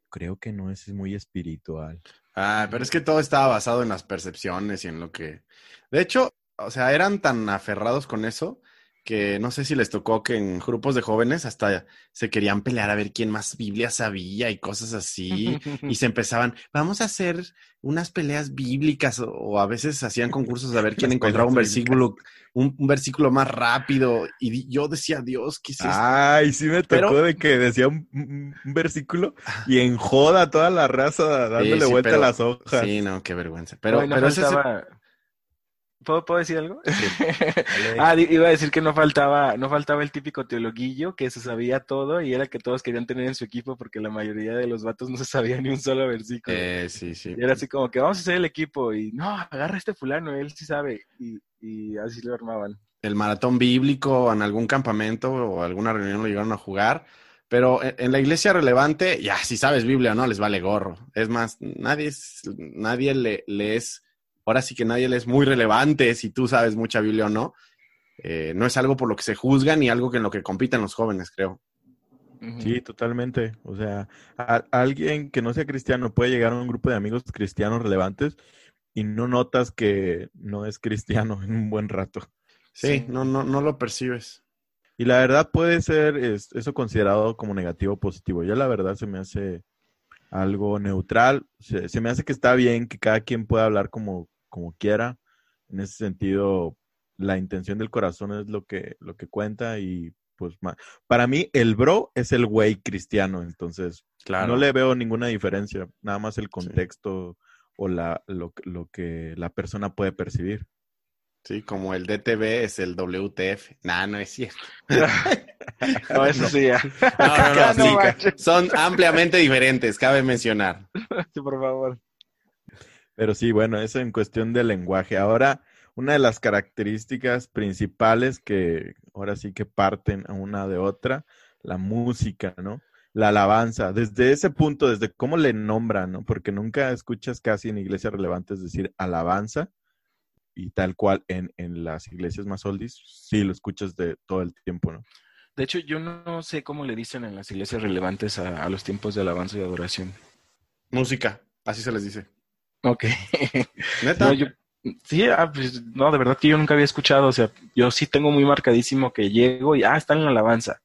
creo que no es muy espiritual. Ah, pero es que todo estaba basado en las percepciones y en lo que... De hecho, o sea, eran tan aferrados con eso que no sé si les tocó que en grupos de jóvenes hasta se querían pelear a ver quién más Biblia sabía y cosas así. Y se empezaban, vamos a hacer unas peleas bíblicas o, o a veces hacían concursos a ver quién Las encontraba un versículo, un, un versículo más rápido. Y di- yo decía, Dios, ¿qué es esto? Ay, sí me tocó Pero- de que decía un, versículo y en joda toda la raza dándole sí, vuelta pero- a las hojas. Sí, no, qué vergüenza. Pero, no pero ese ¿Puedo, ¿Puedo decir algo? Ah, iba a decir que no faltaba, no faltaba el típico teologuillo que se sabía todo y era el que todos querían tener en su equipo porque la mayoría de los vatos no se sabía ni un solo versículo. Eh, sí, sí. Y era así como que vamos a hacer el equipo y no, agarra a este fulano, él sí sabe. Y, y así lo armaban. el maratón bíblico en algún campamento o alguna reunión lo llegaron a jugar, pero en, la iglesia relevante, ya si sabes Biblia o no, les vale gorro. Es más, nadie, nadie le, le es, ahora sí que nadie le es muy relevante si tú sabes mucha Biblia o no. Eh, no es algo por lo que se juzga ni algo que en lo que compiten los jóvenes, creo. Sí, totalmente. O sea, a- alguien que no sea cristiano puede llegar a un grupo de amigos cristianos relevantes y no notas que no es cristiano en un buen rato. Sí, Sí. No, no, no lo percibes. Y la verdad puede ser es- eso considerado como negativo o positivo. Ya la verdad se me hace algo neutral. Se, se me hace que está bien que cada quien pueda hablar como, como quiera. En ese sentido, la intención del corazón es lo que, lo que cuenta y pues para mí el bro es el güey cristiano, entonces Claro. no le veo ninguna diferencia, nada más el contexto o la, lo, lo que la persona puede percibir. Sí, como el DTV es el WTF. Nah, no es cierto. No, eso sí ya. No, no, no, No sí, son ampliamente diferentes, cabe mencionar. Sí, por favor. Pero sí, bueno, eso en cuestión del lenguaje. Ahora, una de las características principales que ahora sí que parten a una de otra, la música, ¿no? La alabanza, desde ese punto, desde cómo le nombran, ¿no? Porque nunca escuchas casi en iglesias relevantes decir alabanza y tal cual en, en las iglesias más oldies, sí lo escuchas de todo el tiempo, ¿no? De hecho, yo no sé cómo le dicen en las iglesias relevantes a, a los tiempos de alabanza y adoración. Música, así se les dice. Ok. ¿Neta? No, yo, sí, ah, pues, no, de verdad que yo nunca había escuchado. O sea, yo sí tengo muy marcadísimo que llego y, ah, está en la alabanza.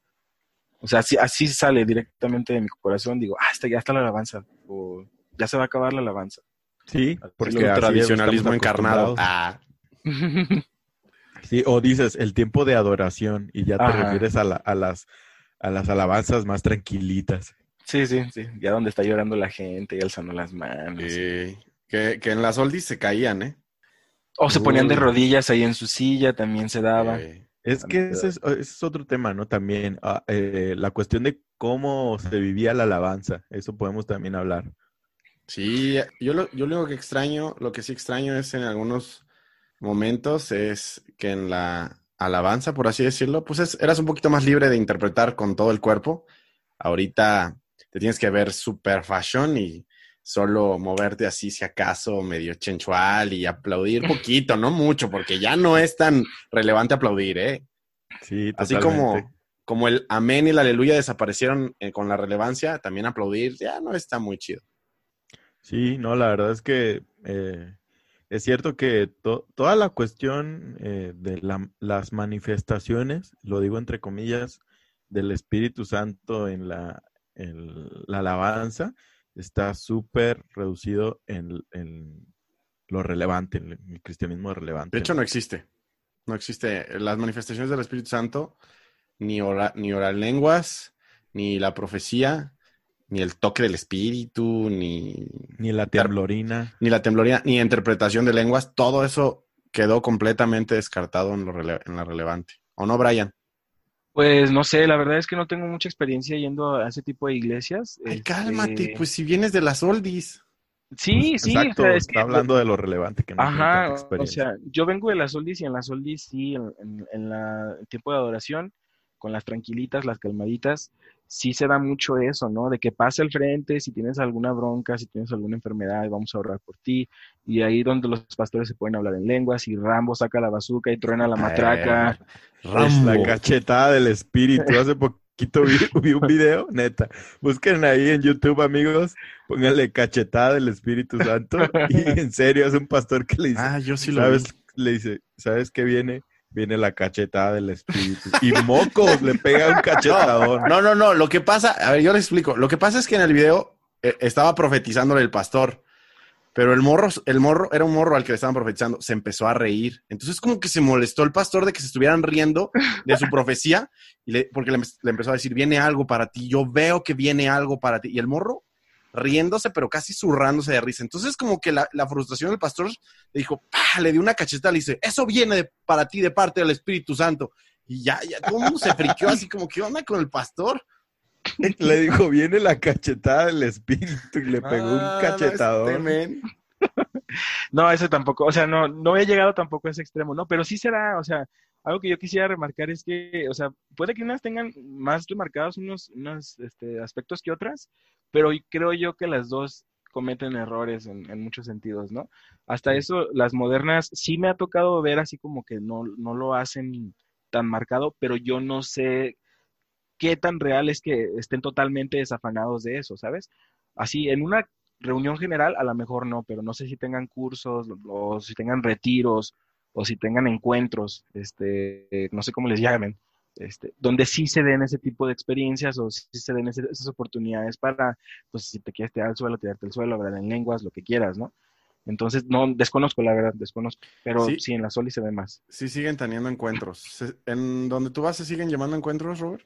O sea, así, así sale directamente de mi corazón. Digo, ah, está, ya está la alabanza. O ya se va a acabar la alabanza. Sí, porque el así tradicionalismo encarnado. Ah, Sí, o dices el tiempo de adoración y ya te Ajá. refieres a, la- a las, a las alabanzas más tranquilitas. Sí, sí, sí. Ya donde está llorando la gente y alzando las manos. sí. Que, que en las oldies se caían, ¿eh? O se ponían de rodillas ahí en su silla, también se daba. Eh, Es que ese es, ese es otro tema, ¿no? También ah, eh, la cuestión de cómo se vivía la alabanza, eso podemos también hablar. Sí, yo lo, yo lo único que extraño, lo que sí extraño es en algunos momentos es que en la alabanza, por así decirlo, pues es- eras un poquito más libre de interpretar con todo el cuerpo. Ahorita te tienes que ver super fashion y solo moverte así si acaso medio chenchual y aplaudir poquito, no mucho, porque ya no es tan relevante aplaudir, ¿eh? Sí, Así totalmente. como, como el amén y la aleluya desaparecieron eh, con la relevancia, también aplaudir ya no está muy chido. Sí, no, la verdad es que eh, es cierto que to- toda la cuestión eh, de la- las manifestaciones, lo digo entre comillas, del Espíritu Santo en la, la alabanza está súper reducido en, lo relevante, en el cristianismo relevante. De hecho, no existe. No existe. Las manifestaciones del Espíritu Santo, ni, ni orar lenguas, ni la profecía, ni el toque del espíritu, ni... Ni la temblorina. Ni la temblorina, ni interpretación de lenguas. Todo eso quedó completamente descartado en, lo en la relevante. ¿O no, Brian? Pues no sé, la verdad es que no tengo mucha experiencia yendo a ese tipo de iglesias. Ay, cálmate, este pues si vienes de las oldies. Sí, sí. Exacto, está hablando de lo relevante que no Ajá, o sea, yo vengo de las oldies y en las oldies sí, en, en, la, el tiempo de adoración, con las tranquilitas, las calmaditas, sí se da mucho eso, ¿no? De que pase al frente, si tienes alguna bronca, si tienes alguna enfermedad, vamos a orar por ti. Y ahí donde los pastores se pueden hablar en lenguas y Rambo saca la bazuca y truena la matraca. Rambo. La cachetada del espíritu. Hace poquito vi, un video, neta. Busquen ahí en YouTube, amigos. Pónganle cachetada del Espíritu Santo. Y en serio, es un pastor que le dice. Ah, yo sí lo ¿sabes? Le dice, ¿sabes qué viene? Viene la cachetada del espíritu. Y mocos, le pega un cachetador. No, no, no, lo que pasa, a ver, yo les explico. Lo que pasa es que en el video eh, estaba profetizándole el pastor, pero el morro, el morro, era un morro al que le estaban profetizando, se empezó a reír. Entonces como que se molestó el pastor de que se estuvieran riendo de su profecía, y porque le empezó a decir, viene algo para ti, yo veo que viene algo para ti. Y el morro riéndose, pero casi zurrándose de risa. Entonces, como que la, frustración del pastor le dijo, le dio una cachetada, le dice, eso viene para ti de parte del Espíritu Santo. Y ya, ya, todo el mundo se friqueó así como, ¿qué onda con el pastor? Le dijo, viene la cachetada del Espíritu y le pegó un ah, cachetador. No, ese tampoco, o sea, no, no he llegado tampoco a ese extremo, ¿no? Pero sí será, o sea, algo que yo quisiera remarcar es que, o sea, puede que unas tengan más remarcados unos, unos este, aspectos que otras, pero creo yo que las dos cometen errores en, muchos sentidos, ¿no? Hasta eso, las modernas sí me ha tocado ver así como que no, no lo hacen tan marcado, pero yo no sé qué tan real es que estén totalmente desafanados de eso, ¿sabes? Así, en una reunión general a lo mejor no, pero no sé si tengan cursos o si tengan retiros o si tengan encuentros, este, no sé cómo les llamen, este, donde sí se den ese tipo de experiencias o sí se den esas oportunidades para, pues si te quieres tirar al suelo, tirarte al suelo, hablar en lenguas, lo que quieras, ¿no? Entonces, no, desconozco la verdad, desconozco, pero sí, en la Soli se ve más. Sí siguen teniendo encuentros. ¿En donde tú vas se siguen llamando encuentros, Robert?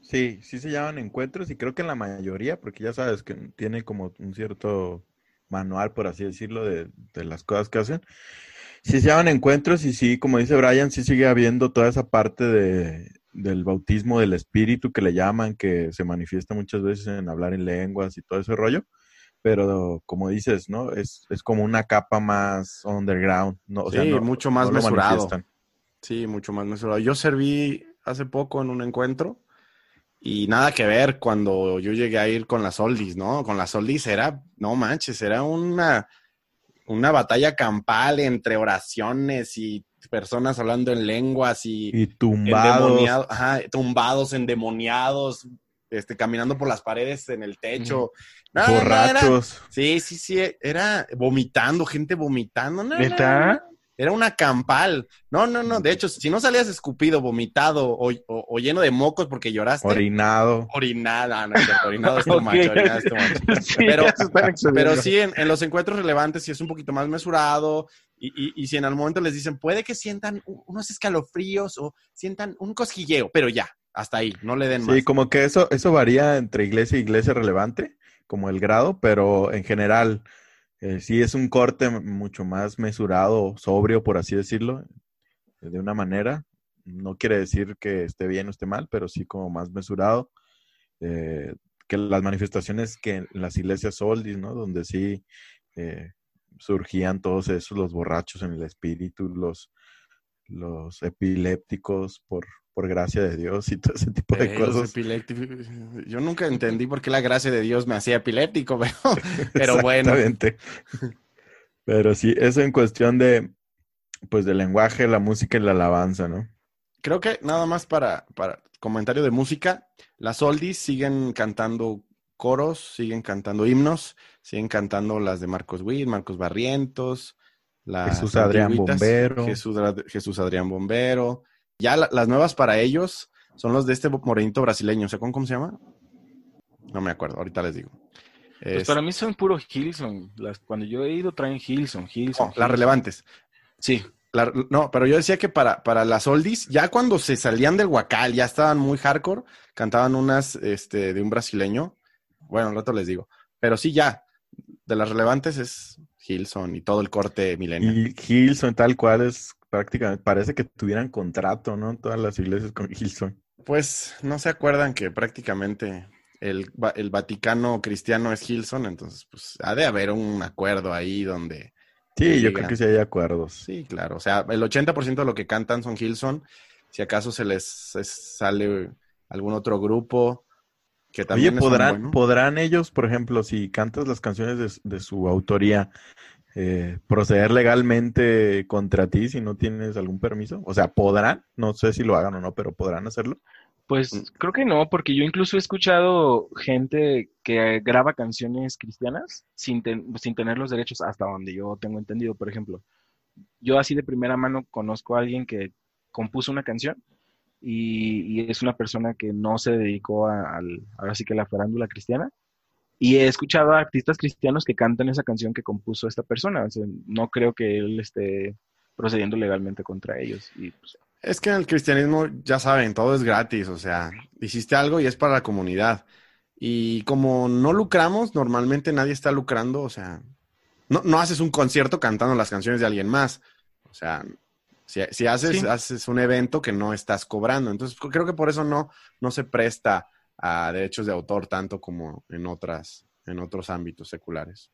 Sí, sí se llaman encuentros y creo que en la mayoría, porque ya sabes que tiene como un cierto manual, por así decirlo, de, de las cosas que hacen sí se llaman encuentros y sí, como dice Brian, sí sigue habiendo toda esa parte de, del bautismo del espíritu que le llaman, que se manifiesta muchas veces en hablar en lenguas y todo ese rollo. Pero como dices, ¿no? Es, es como una capa más underground. ¿no? sí, mucho más mesurado. Sí, mucho más mesurado. Yo serví hace poco en un encuentro y nada que ver cuando yo llegué a ir con las oldies, ¿no? Con las oldies era, no manches, era una una batalla campal entre oraciones y personas hablando en lenguas y, y tumbados. Ajá, tumbados, endemoniados, este, caminando por las paredes en el techo. Borrachos. sí, sí, sí, era vomitando, gente vomitando. ¿Neta? Era una campal. No, no, no. De hecho, si no salías escupido, vomitado o, lleno de mocos porque lloraste. Orinado. Orinada, no, orinado es macho, orinado es pero, pero sí, en, los encuentros relevantes sí es un poquito más mesurado. Y, y, si en algún momento les dicen, puede que sientan unos escalofríos o sientan un cosquilleo, pero ya, hasta ahí, no le den más. Sí, como que eso, eso varía entre iglesia y iglesia relevante, como el grado, pero en general eh, sí es un corte mucho más mesurado, sobrio, por así decirlo, de una manera. No quiere decir que esté bien o esté mal, pero sí como más mesurado. Eh, que las manifestaciones que en las iglesias soldis, ¿no? Donde sí eh, surgían todos esos, los borrachos en el espíritu, los, los epilépticos por, por gracia de Dios y todo ese tipo de cosas. Yo nunca entendí por qué la gracia de Dios me hacía epiléptico, pero, pero bueno. Pero sí, eso en cuestión de, pues, del lenguaje, la música y la alabanza, ¿no? Creo que nada más para, para comentario de música, las oldies siguen cantando coros, siguen cantando himnos, siguen cantando las de Marcos Witt, Marcos Barrientos, Jesús Adrián Bombero. Jesús, Jesús Adrián Bombero, ya las nuevas para ellos son los de este morenito brasileño. ¿Se cómo se llama? No me acuerdo, ahorita les digo. Pues Es- para mí son puro Hilson. Las, cuando yo he ido traen Hilson, Hilson. no, las relevantes. Sí. La- no, pero yo decía que para, para las oldies, ya cuando se salían del huacal, ya estaban muy hardcore, cantaban unas este, de un brasileño. Bueno, al rato les digo. Pero sí, ya. De las relevantes es Hilson y todo el corte milenial. Y Hilson, tal cual, es prácticamente, parece que tuvieran contrato, ¿no? Todas las iglesias con Hilson. Pues no se acuerdan que prácticamente el, el Vaticano cristiano es Hilson, entonces pues ha de haber un acuerdo ahí donde... Sí, yo creo que sí hay acuerdos. Sí, claro. O sea, el 80% de lo que cantan son Hilson. Si acaso se les es- sale algún otro grupo que Oye, también es un ¿podrán, bueno. ¿podrán ellos, por ejemplo, si cantas las canciones de, de su autoría, eh, proceder legalmente contra ti si no tienes algún permiso? O sea, ¿podrán? No sé si lo hagan o no, pero ¿podrán hacerlo? Pues Mm. creo que no, porque yo incluso he escuchado gente que graba canciones cristianas sin, ten- sin tener los derechos hasta donde yo tengo entendido. Por ejemplo, yo así de primera mano conozco a alguien que compuso una canción y, y es una persona que no se dedicó a, al, ahora sí que a la farándula cristiana. Y he escuchado a artistas cristianos que cantan esa canción que compuso esta persona. O sea, no creo que él esté procediendo legalmente contra ellos. Y pues, Es que en el cristianismo, ya saben, todo es gratis. O sea, hiciste algo y es para la comunidad. Y como no lucramos, normalmente nadie está lucrando. O sea, no, no haces un concierto cantando las canciones de alguien más. O sea, si, si haces, Sí. haces un evento que no estás cobrando. Entonces, creo que por eso no, no se presta a derechos de autor tanto como en otras, en otros ámbitos seculares.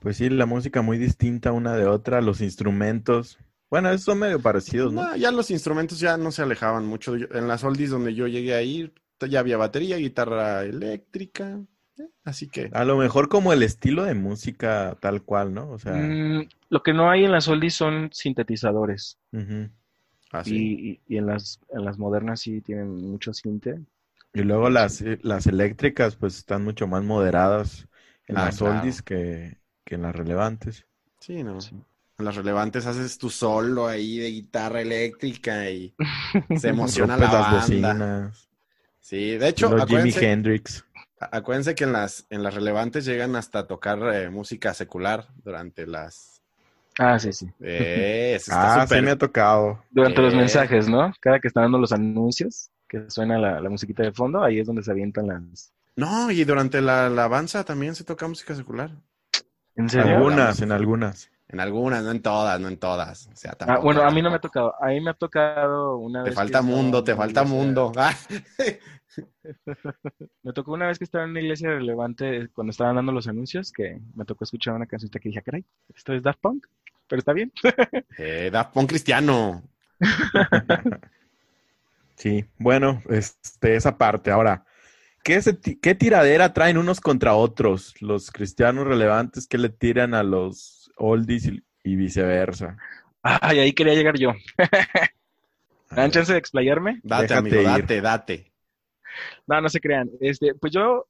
Pues sí, la música muy distinta una de otra, los instrumentos. Bueno, esos son medio parecidos, ¿no? No, ya los instrumentos ya no se alejaban mucho. En las oldies donde yo llegué a ir, ya había batería, guitarra eléctrica. eh, Así que, A lo mejor como el estilo de música tal cual, ¿no? O sea, mm, lo que no hay en las oldies son sintetizadores. así. Y, y- y en las, en las modernas sí tienen mucho cinte. Y luego las, eh, las eléctricas pues están mucho más moderadas en Ah, las claro. oldies que, que en las relevantes. Sí, ¿no? Sí. En las relevantes haces tu solo ahí de guitarra eléctrica y se emociona la las banda. bocinas. Sí, de hecho, Jimi acuérdense, Hendrix. acuérdense que en las, en las relevantes llegan hasta a tocar eh, música secular durante las... Ah, sí, sí. Eh, Ah, sí súper- me ha tocado. Durante los mensajes, ¿no? Cada que están dando los anuncios, que suena la, la musiquita de fondo, ahí es donde se avientan las... No, y durante la alabanza también se toca música secular. ¿En serio? Algunas, en algunas. En algunas, no en todas, no en todas. O sea, Ah, bueno, a mí no me ha tocado. A mí me ha tocado una Te vez falta que estaba mundo, te falta iglesia- mundo. Me tocó una vez que estaba en una iglesia relevante cuando estaban dando los anuncios, que me tocó escuchar una cancioncita que dije, "Ah, caray, esto es Daft Punk, pero está bien. eh, Daft Punk cristiano. Sí, bueno, este, esa parte. Ahora, ¿qué, se ti- ¿qué tiradera traen unos contra otros? Los cristianos relevantes que le tiran a los oldies y, y viceversa. Ay, ahí quería llegar yo. A ¿Me dan chance de explayarme? Date, Déjate amigo, ir. date, date. No, no se crean. Este, pues yo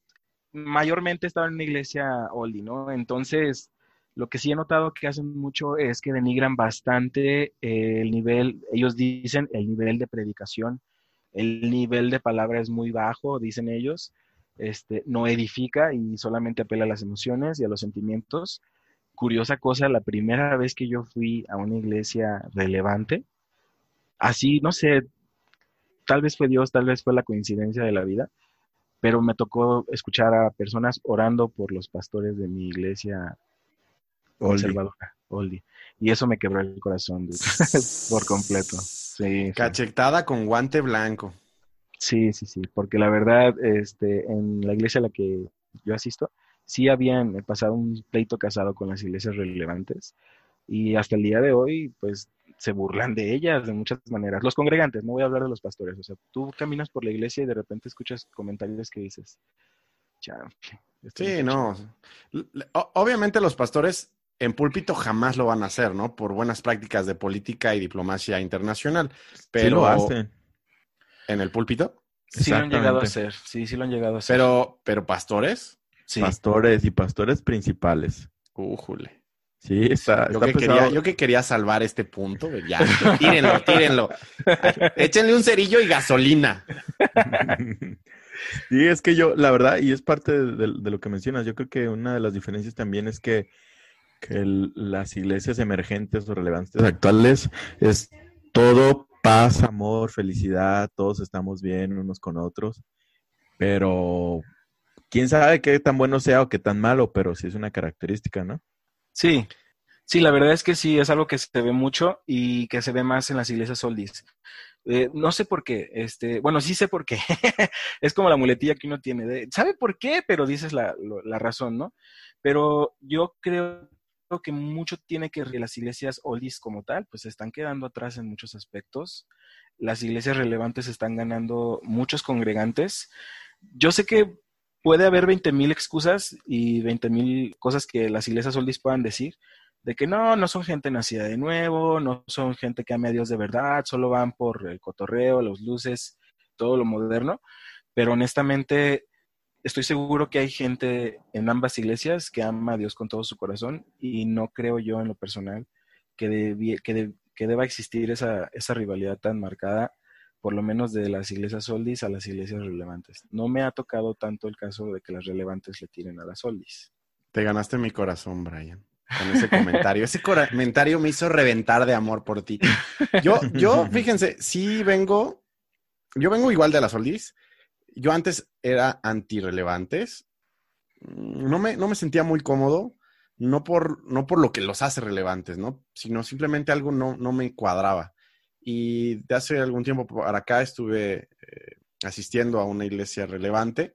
mayormente estaba en una iglesia oldie, ¿no? Entonces, lo que sí he notado que hacen mucho es que denigran bastante el nivel, ellos dicen el nivel de predicación, el nivel de palabra es muy bajo, dicen ellos, este, no edifica y solamente apela a las emociones y a los sentimientos. Curiosa cosa, la primera vez que yo fui a una iglesia relevante, así, no sé, tal vez fue Dios, tal vez fue la coincidencia de la vida, pero me tocó escuchar a personas orando por los pastores de mi iglesia Oldie. conservadora, oldie. Y eso me quebró el corazón por completo. Sí, sí. Cachetada con guante blanco. Sí, sí, sí, porque la verdad, este, en la iglesia a la que yo asisto, sí habían pasado un pleito casado con las iglesias relevantes y hasta el día de hoy, pues, se burlan de ellas de muchas maneras. Los congregantes, no voy a hablar de los pastores, o sea, tú caminas por la iglesia y de repente escuchas comentarios que dices, chanfle. esto Sí, no. Obviamente los pastores en púlpito jamás lo van a hacer, ¿no? Por buenas prácticas de política y diplomacia internacional. Pero Sí lo hacen. en el púlpito. Sí lo han llegado a hacer, sí, sí lo han llegado a hacer. Pero, pero pastores, sí. Pastores y pastores principales. újule. Sí, está, Yo está que, quería, yo que quería salvar este punto, ya, tírenlo, tírenlo. Échenle un cerillo y gasolina. Sí, es que yo, la verdad, y es parte de, de lo que mencionas, yo creo que una de las diferencias también es que, las iglesias emergentes o relevantes actuales es todo paz, amor, felicidad, todos estamos bien unos con otros, pero quién sabe qué tan bueno sea o qué tan malo, pero sí es una característica, ¿no? Sí, sí, la verdad es que sí, es algo que se ve mucho y que se ve más en las iglesias oldies. Eh, no sé por qué, este, bueno, sí sé por qué. es como la muletilla que uno tiene. de, ¿Sabe por qué? Pero dices la, la razón, ¿no? Pero yo creo que mucho tiene que las iglesias oldies como tal, pues se están quedando atrás en muchos aspectos. Las iglesias relevantes están ganando muchos congregantes. Yo sé que puede haber 20.000 excusas y 20.000 cosas que las iglesias oldies puedan decir, de que no, no son gente nacida de nuevo, no son gente que ame a Dios de verdad, solo van por el cotorreo, los luces, todo lo moderno, pero honestamente estoy seguro que hay gente en ambas iglesias que ama a Dios con todo su corazón y no creo yo en lo personal que, deba existir esa, rivalidad tan marcada, por lo menos de las iglesias oldies a las iglesias relevantes. No me ha tocado tanto el caso de que las relevantes le tiren a las oldies. Te ganaste mi corazón, Brian, con ese comentario. Ese comentario me hizo reventar de amor por ti. Yo, yo, fíjense, sí vengo, yo vengo igual de las oldies. Yo antes era antirrelevantes. Mm, No me, no me sentía muy cómodo, no por, no por lo que los hace relevantes, ¿no? Sino simplemente algo no, no me cuadraba. Y de hace algún tiempo para acá estuve eh, asistiendo a una iglesia relevante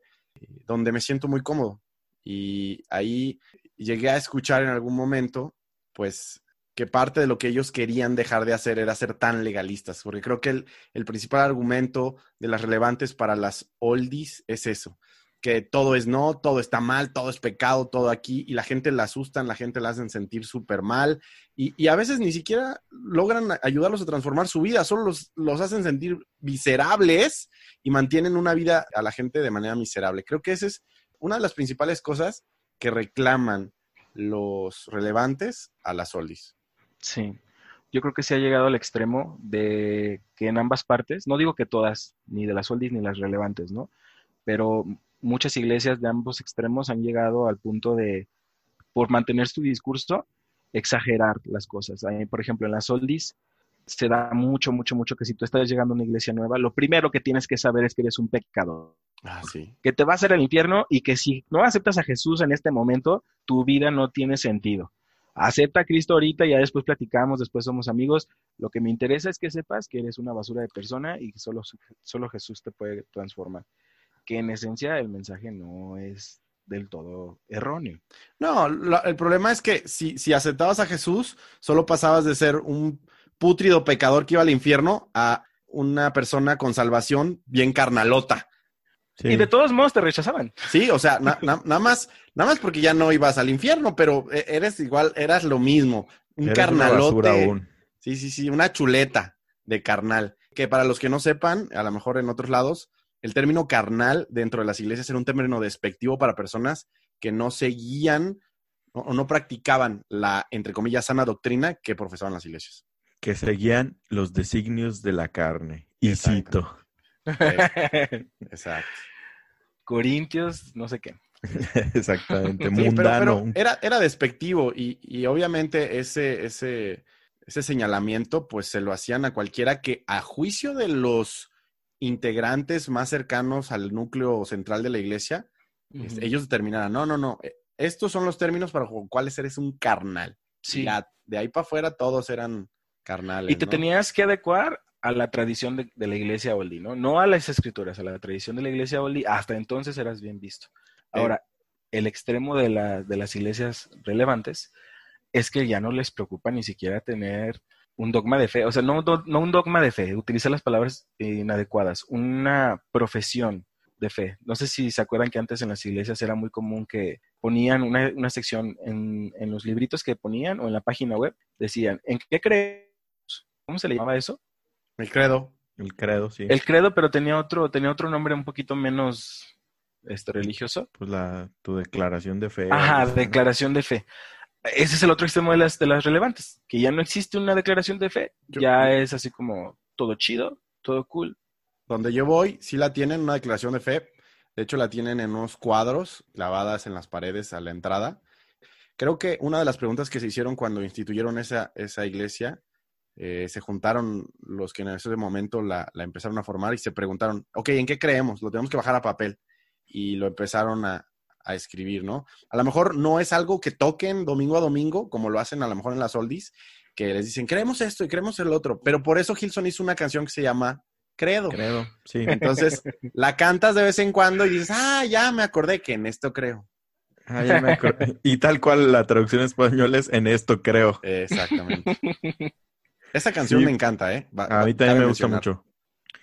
donde me siento muy cómodo. Y ahí llegué a escuchar en algún momento, pues, que parte de lo que ellos querían dejar de hacer era ser tan legalistas, porque creo que el, el principal argumento de las relevantes para las oldies es eso, que todo es no, todo está mal, todo es pecado, todo aquí, y la gente la asustan, la gente la hacen sentir súper mal, y, y a veces ni siquiera logran ayudarlos a transformar su vida, solo los, los hacen sentir miserables y mantienen una vida a la gente de manera miserable. Creo que esa es una de las principales cosas que reclaman los relevantes a las oldies. Sí, yo creo que se ha llegado al extremo de que en ambas partes, no digo que todas, ni de las oldies ni las relevantes, ¿no? Pero muchas iglesias de ambos extremos han llegado al punto de, por mantener su discurso, exagerar las cosas. Ahí, por ejemplo, en las oldies se da mucho, mucho, mucho que si tú estás llegando a una iglesia nueva, lo primero que tienes que saber es que eres un pecador, Ah, sí. que te va a hacer al infierno y que si no aceptas a Jesús en este momento, tu vida no tiene sentido. Acepta a Cristo ahorita, ya después platicamos, después somos amigos. Lo que me interesa es que sepas que eres una basura de persona y que solo, solo Jesús te puede transformar. Que en esencia el mensaje no es del todo erróneo. No, el problema es que si, si aceptabas a Jesús, solo pasabas de ser un pútrido pecador que iba al infierno a una persona con salvación bien carnalota. Sí. Y de todos modos te rechazaban. Sí, o sea, na- na- nada más, nada más porque ya no ibas al infierno, pero e- eres igual, eras lo mismo. Un Eres una carnalote. aún. Sí, sí, sí, una chuleta de carnal. Que para los que no sepan, a lo mejor en otros lados, el término carnal dentro de las iglesias era un término despectivo para personas que no seguían o o no practicaban la, entre comillas, sana doctrina que profesaban las iglesias. Que seguían los designios de la carne. Y cito. Eh, exacto. Corintios, no sé qué. Exactamente. Sí, mundano. pero era, era despectivo y, y obviamente ese, ese, ese señalamiento pues se lo hacían a cualquiera que a juicio de los integrantes más cercanos al núcleo central de la iglesia, este, ellos determinaran, no, no, no, eh, estos son los términos para los cuales eres un carnal. Sí. De ahí para afuera todos eran carnales. Y te ¿no? tenías que adecuar a la tradición de, de la iglesia Oldie, ¿no? No a las escrituras, a la tradición de la iglesia Oldie. Hasta entonces eras bien visto. Ahora, el extremo de, la- de las iglesias relevantes es que ya no les preocupa ni siquiera tener un dogma de fe. O sea, no, do- no un dogma de fe, utiliza las palabras inadecuadas, una profesión de fe. No sé si se acuerdan que antes en las iglesias era muy común que ponían una, una sección en, en los libritos que ponían o en la página web, decían, ¿en qué crees? ¿Cómo se le llamaba eso? El credo. El credo, sí. El credo, pero tenía otro, tenía otro nombre un poquito menos este, religioso. Pues la, tu declaración de fe. Ajá, declaración de fe. Ese es el otro extremo de las, de las relevantes, que ya no existe una declaración de fe, Yo- ya es así como todo chido, todo cool. Donde yo voy, sí la tienen, una declaración de fe, De hecho, la tienen en unos cuadros clavadas en las paredes a la entrada. Creo que una de las preguntas que se hicieron cuando instituyeron esa, esa iglesia, eh, se juntaron los que en ese momento la, la, empezaron a formar y se preguntaron, ok, ¿en qué creemos? Lo tenemos que bajar a papel. Y lo empezaron a, a escribir, ¿no? A lo mejor no es algo que toquen domingo a domingo, como lo hacen a lo mejor en las oldies, que les dicen, creemos esto y creemos el otro. Pero por eso Gilson hizo una canción que se llama Credo. Credo, sí. Entonces, la cantas de vez en cuando y dices, ah, ya me acordé que en esto creo. Ah, ya me acordé. y tal cual la traducción española es en esto creo. Exactamente. Esa canción Sí. me encanta, ¿eh? Va- A mí también me gusta mucho.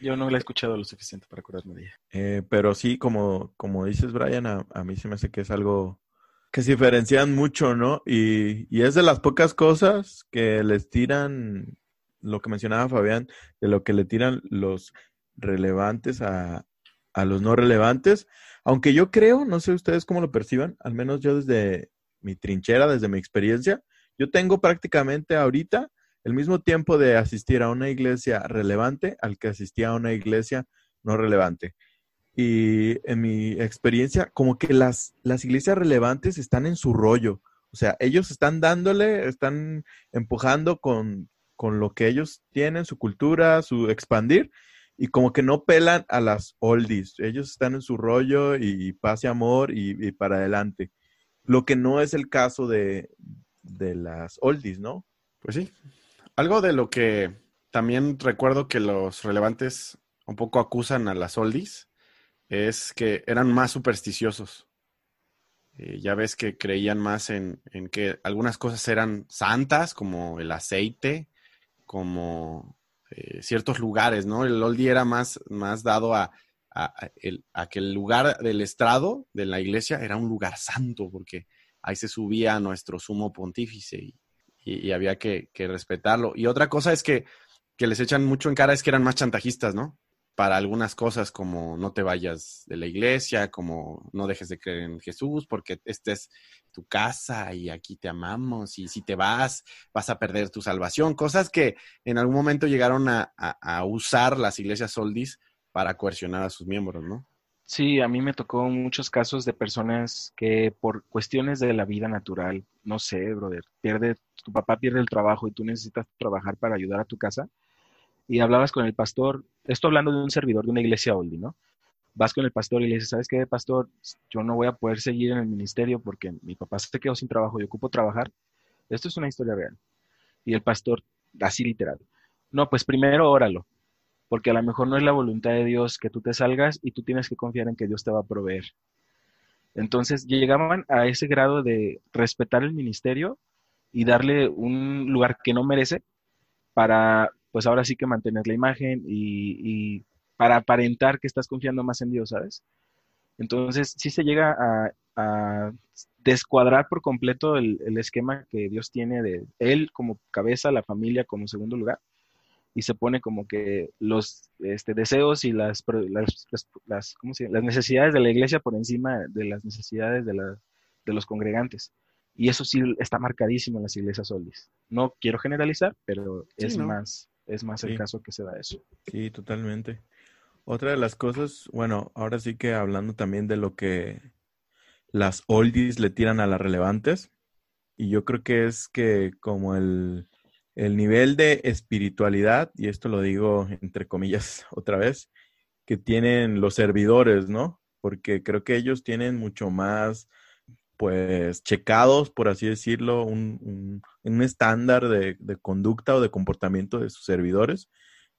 Yo no la he escuchado lo suficiente para acordarme de ella. Eh, pero sí, como, como dices, Brian, a, a mí se me hace que es algo que se diferencian mucho, ¿no? Y, y es de las pocas cosas que les tiran, lo que mencionaba Fabián, de lo que le tiran los relevantes a, a los no relevantes. Aunque yo creo, no sé ustedes cómo lo perciban, al menos yo desde mi trinchera, desde mi experiencia, yo tengo prácticamente ahorita el mismo tiempo de asistir a una iglesia relevante al que asistía a una iglesia no relevante. Y en mi experiencia, como que las, las iglesias relevantes están en su rollo. O sea, ellos están dándole, están empujando con, con lo que ellos tienen, su cultura, su expandir, y como que no pelan a las oldies. Ellos están en su rollo y, paz y amor y, y para adelante. Lo que no es el caso de, de las oldies, ¿no? Pues sí. Algo de lo que también recuerdo que los relevantes un poco acusan a las oldies es que eran más supersticiosos. Eh, ya ves que creían más en, en que algunas cosas eran santas, como el aceite, como eh, ciertos lugares, ¿no? El oldie era más, más dado a, a, que el lugar del estrado de la iglesia era un lugar santo, porque ahí se subía nuestro sumo pontífice y, y- había que, que respetarlo. Y otra cosa es que, que les echan mucho en cara es que eran más chantajistas, ¿no? Para algunas cosas como no te vayas de la iglesia, como no dejes de creer en Jesús, porque esta es tu casa y aquí te amamos y si te vas vas a perder tu salvación. Cosas que en algún momento llegaron a, a- a usar las iglesias soldis para coercionar a sus miembros, ¿no? Sí, a mí me tocó muchos casos de personas que por cuestiones de la vida natural, no sé, brother, pierde, tu papá pierde el trabajo y tú necesitas trabajar para ayudar a tu casa. Y hablabas con el pastor, esto hablando de un servidor de una iglesia oldie, ¿no? Vas con el pastor y le dices, ¿sabes qué, pastor? Yo no voy a poder seguir en el ministerio porque mi papá se quedó sin trabajo y ocupo trabajar. Esto es una historia real. Y el pastor, así literal, no, pues primero óralo, porque a lo mejor no es la voluntad de Dios que tú te salgas y tú tienes que confiar en que Dios te va a proveer. Entonces llegaban a ese grado de respetar el ministerio y darle un lugar que no merece para, pues ahora sí que mantener la imagen y, para aparentar que estás confiando más en Dios, ¿sabes? Entonces sí se llega a, descuadrar por completo el esquema que Dios tiene de Él como cabeza, la familia como segundo lugar y se pone como que los este, deseos y las, las, las, las- ¿cómo se llama? las necesidades de la iglesia por encima de las necesidades de, la- de los congregantes. Y eso sí está marcadísimo en las iglesias solis. No quiero generalizar, pero Sí, es ¿no? más, es más el caso que se da eso. Sí, totalmente. Otra de las cosas, bueno, ahora sí que hablando también de lo que las oldies le tiran a las relevantes, y yo creo que es que como el, el nivel de espiritualidad, y esto lo digo entre comillas otra vez, que tienen los servidores, ¿no? Porque creo que ellos tienen mucho más, pues, checados, por así decirlo, un, un- un estándar de, de conducta o de comportamiento de sus servidores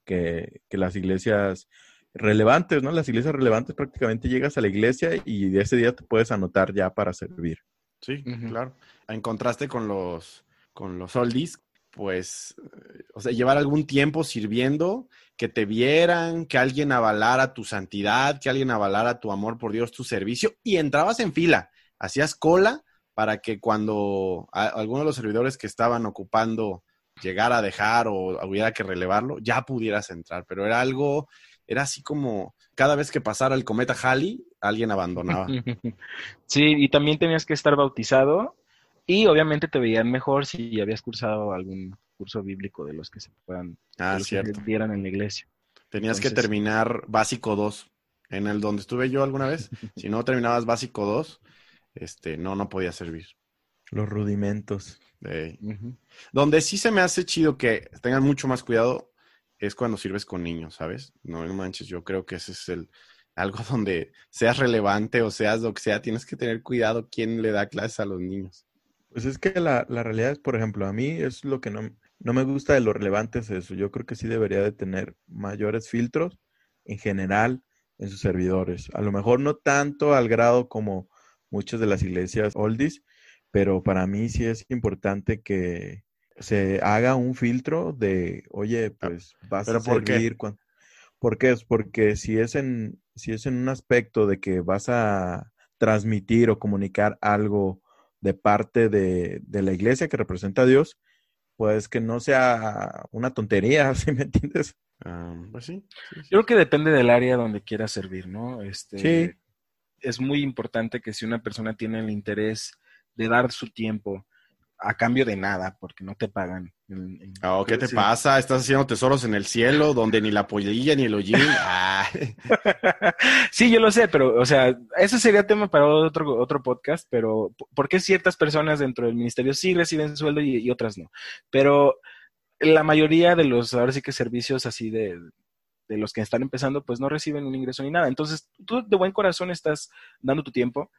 que, que las iglesias relevantes, ¿no? Las iglesias relevantes prácticamente llegas a la iglesia y de ese día te puedes anotar ya para servir. Sí, claro. En contraste con los, con los oldies, pues, eh, o sea, llevar algún tiempo sirviendo, que te vieran, que alguien avalara tu santidad, que alguien avalara tu amor por Dios, tu servicio, y entrabas en fila, hacías cola para que cuando alguno de los servidores que estaban ocupando llegara a dejar o hubiera que relevarlo, ya pudieras entrar, pero era algo, era así como cada vez que pasara el cometa Halley, alguien abandonaba. Sí, y también tenías que estar bautizado y obviamente te veían mejor si habías cursado algún curso bíblico de los que se puedan, Ah, los cierto. dieran en la iglesia. Tenías que terminar básico 2. En el donde estuve yo alguna vez, si no terminabas básico 2, este, no, no podía servir. Los rudimentos. Donde sí se me hace chido que tengan mucho más cuidado es cuando sirves con niños, ¿sabes? No, no manches, yo creo que ese es el algo donde seas relevante o seas lo que sea, tienes que tener cuidado quién le da clases a los niños. Pues es que la, la realidad es, por ejemplo, a mí es lo que no, no me gusta de lo relevante es eso. Yo creo que sí debería de tener mayores filtros en general en sus servidores. A lo mejor no tanto al grado como muchas de las iglesias oldies, pero para mí sí es importante que se haga un filtro de, oye, ah, pues vas a servir. Por qué? ¿Por qué? Es porque si es en si es en un aspecto de que vas a transmitir o comunicar algo de parte de, de la iglesia que representa a Dios, pues que no sea una tontería, ¿sí me entiendes? Ah, pues sí, Yo creo que depende del área donde quieras servir, ¿no? Este, sí. Es muy importante que si una persona tiene el interés de dar su tiempo a cambio de nada, porque no te pagan. Oh, ¿Qué te pasa? Estás haciendo tesoros en el cielo donde ni la pollilla ni el hollín. sí, yo lo sé, pero, o sea, eso sería tema para otro, otro podcast, pero ¿por qué ciertas personas dentro del ministerio sí reciben sueldo y, y otras no? Pero la mayoría de los, ahora sí que servicios así de, de los que están empezando, pues no reciben un ingreso ni nada. Entonces, tú de buen corazón estás dando tu tiempo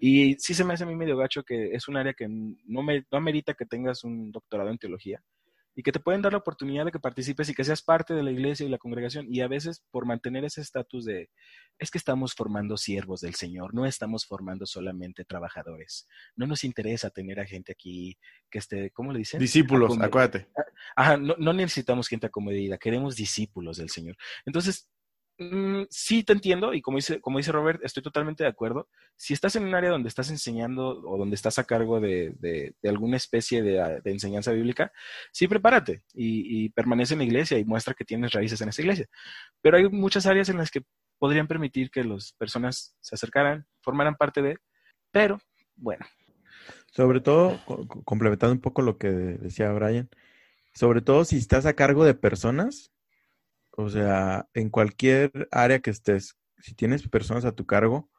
y sí se me hace a mí medio gacho que es un área que no, me, no amerita que tengas un doctorado en teología y que te pueden dar la oportunidad de que participes y que seas parte de la iglesia y la congregación. Y a veces por mantener ese estatus de, es que estamos formando siervos del Señor, no estamos formando solamente trabajadores. No nos interesa tener a gente aquí que esté, ¿cómo le dicen? Discípulos, acuérdate. Ajá, no, no necesitamos gente acomodida, queremos discípulos del Señor. Entonces, Mm, sí te entiendo y como dice, como dice Robert, estoy totalmente de acuerdo. Si estás en un área donde estás enseñando o donde estás a cargo de, de, alguna especie de, de, enseñanza bíblica, sí prepárate y, y, permanece en la iglesia y muestra que tienes raíces en esa iglesia. Pero hay muchas áreas en las que podrían permitir que las personas se acercaran, formaran parte de, pero bueno. Sobre todo, complementando un poco lo que decía Brian, sobre todo si estás a cargo de personas, o sea, en cualquier área que estés, si tienes personas a tu cargo,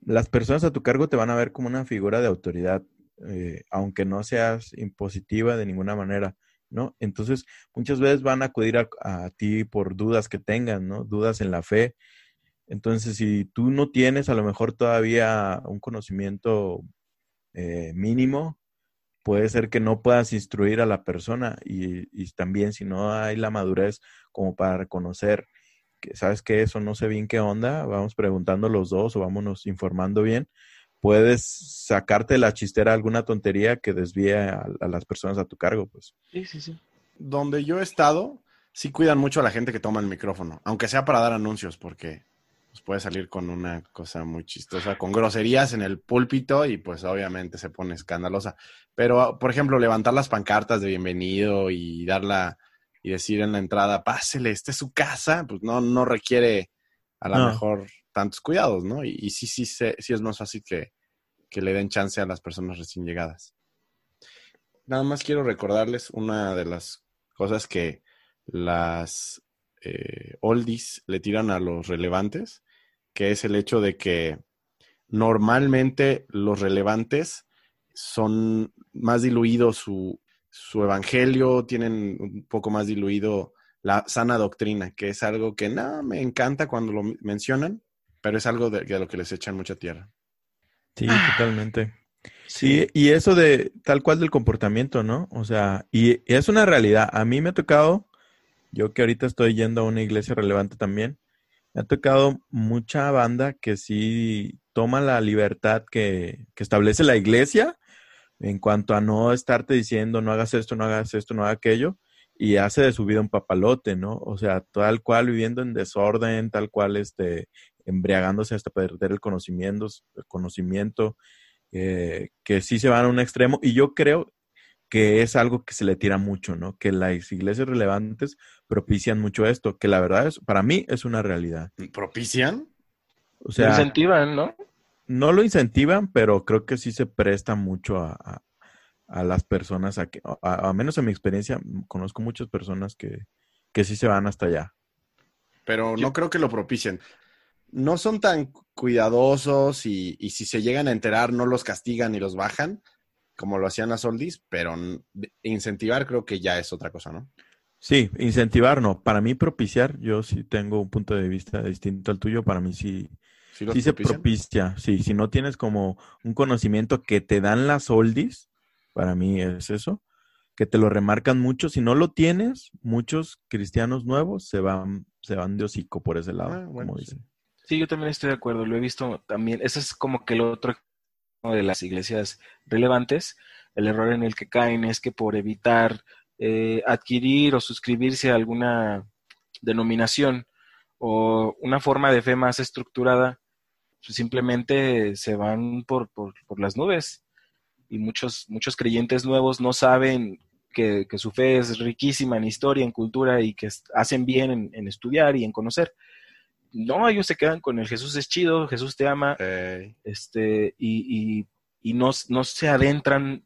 las personas a tu cargo te van a ver como una figura de autoridad, eh, aunque no seas impositiva de ninguna manera, ¿no? Entonces, muchas veces van a acudir a, ti por dudas que tengan, ¿no? Dudas en la fe. Entonces, si tú no tienes a lo mejor todavía un conocimiento eh, mínimo, puede ser que no puedas instruir a la persona y, y, también si no hay la madurez como para reconocer que sabes que eso no sé bien qué onda, vamos preguntando los dos o vámonos informando bien, puedes sacarte la chistera alguna tontería que desvíe a, a, las personas a tu cargo, pues. Sí, sí, sí. Donde yo he estado, sí cuidan mucho a la gente que toma el micrófono, aunque sea para dar anuncios, porque pues puede salir con una cosa muy chistosa, con groserías en el púlpito y pues obviamente se pone escandalosa. Pero, por ejemplo, levantar las pancartas de bienvenido y darla y decir en la entrada, pásele, esta es su casa, pues no, no requiere a lo mejor tantos cuidados, ¿no? Y, sí, sí, sí, sí es más fácil que, que le den chance a las personas recién llegadas. Nada más quiero recordarles una de las cosas que las eh, oldies le tiran a los relevantes, que es el hecho de que normalmente los relevantes son más diluidos su, su evangelio, tienen un poco más diluido la sana doctrina, que es algo que no me encanta cuando lo mencionan, pero es algo de, de lo que les echan mucha tierra. Sí, totalmente. Sí, y eso de tal cual del comportamiento, ¿no? O sea, y es una realidad. A mí me ha tocado yo que ahorita estoy yendo a una iglesia relevante también, me ha tocado mucha banda que sí toma la libertad que, que establece la iglesia en cuanto a no estarte diciendo no hagas esto, no hagas esto, no hagas aquello, y hace de su vida un papalote, ¿no? O sea, tal cual viviendo en desorden, tal cual este, embriagándose hasta perder el conocimiento, el conocimiento eh, que sí se van a un extremo. Y yo creo que es algo que se le tira mucho, ¿no? Que las iglesias relevantes propician mucho esto, que la verdad es, para mí es una realidad. ¿Propician? O sea, incentivan, ¿no? No lo incentivan, pero creo que sí se presta mucho a, a, las personas, a que, a, menos en mi experiencia, conozco muchas personas que, que sí se van hasta allá. Pero no creo que lo propicien. no son tan cuidadosos y, y, si se llegan a enterar no los castigan y los bajan, como lo hacían las oldies, pero incentivar creo que ya es otra cosa, ¿no? Sí, incentivar no. Para mí propiciar, yo sí tengo un punto de vista distinto al tuyo. Para mí sí, sí, se propicia. Sí, si no tienes como un conocimiento que te dan las oldies, para mí es eso, que te lo remarcan mucho. Si no lo tienes, muchos cristianos nuevos se van, se van de hocico por ese lado, ah, como dicen. Sí, yo también estoy de acuerdo. Lo he visto también. Ese es como que el otro de las iglesias relevantes. El error en el que caen es que por evitar eh, adquirir o suscribirse a alguna denominación o una forma de fe más estructurada, pues simplemente se van por, por, las nubes. Y muchos, muchos creyentes nuevos no saben que, su fe es riquísima en historia, en cultura y que hacen bien en, estudiar y en conocer. No, ellos se quedan con el Jesús es chido, Jesús te ama, este, y, y, no, no, se adentran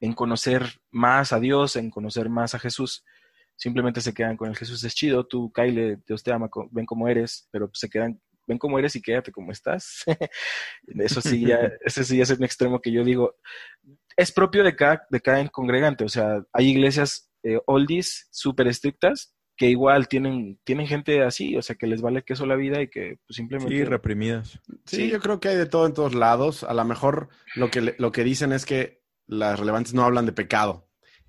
en conocer más a Dios, en conocer más a Jesús. Simplemente se quedan con el Jesús es chido, tú, Kyle, Dios te ama, ven como eres, pero se quedan, ven como eres y quédate como estás. Eso sí, ya, ese sí es un extremo que yo digo, es propio de cada, de cada congregante, o sea, hay iglesias eh, oldies súper estrictas que igual tienen, tienen gente así, o sea, que les vale queso la vida y que pues, simplemente... Sí, reprimidas. Sí, yo creo que hay de todo en todos lados. A lo mejor lo que, lo que dicen es que las relevantes no hablan de pecado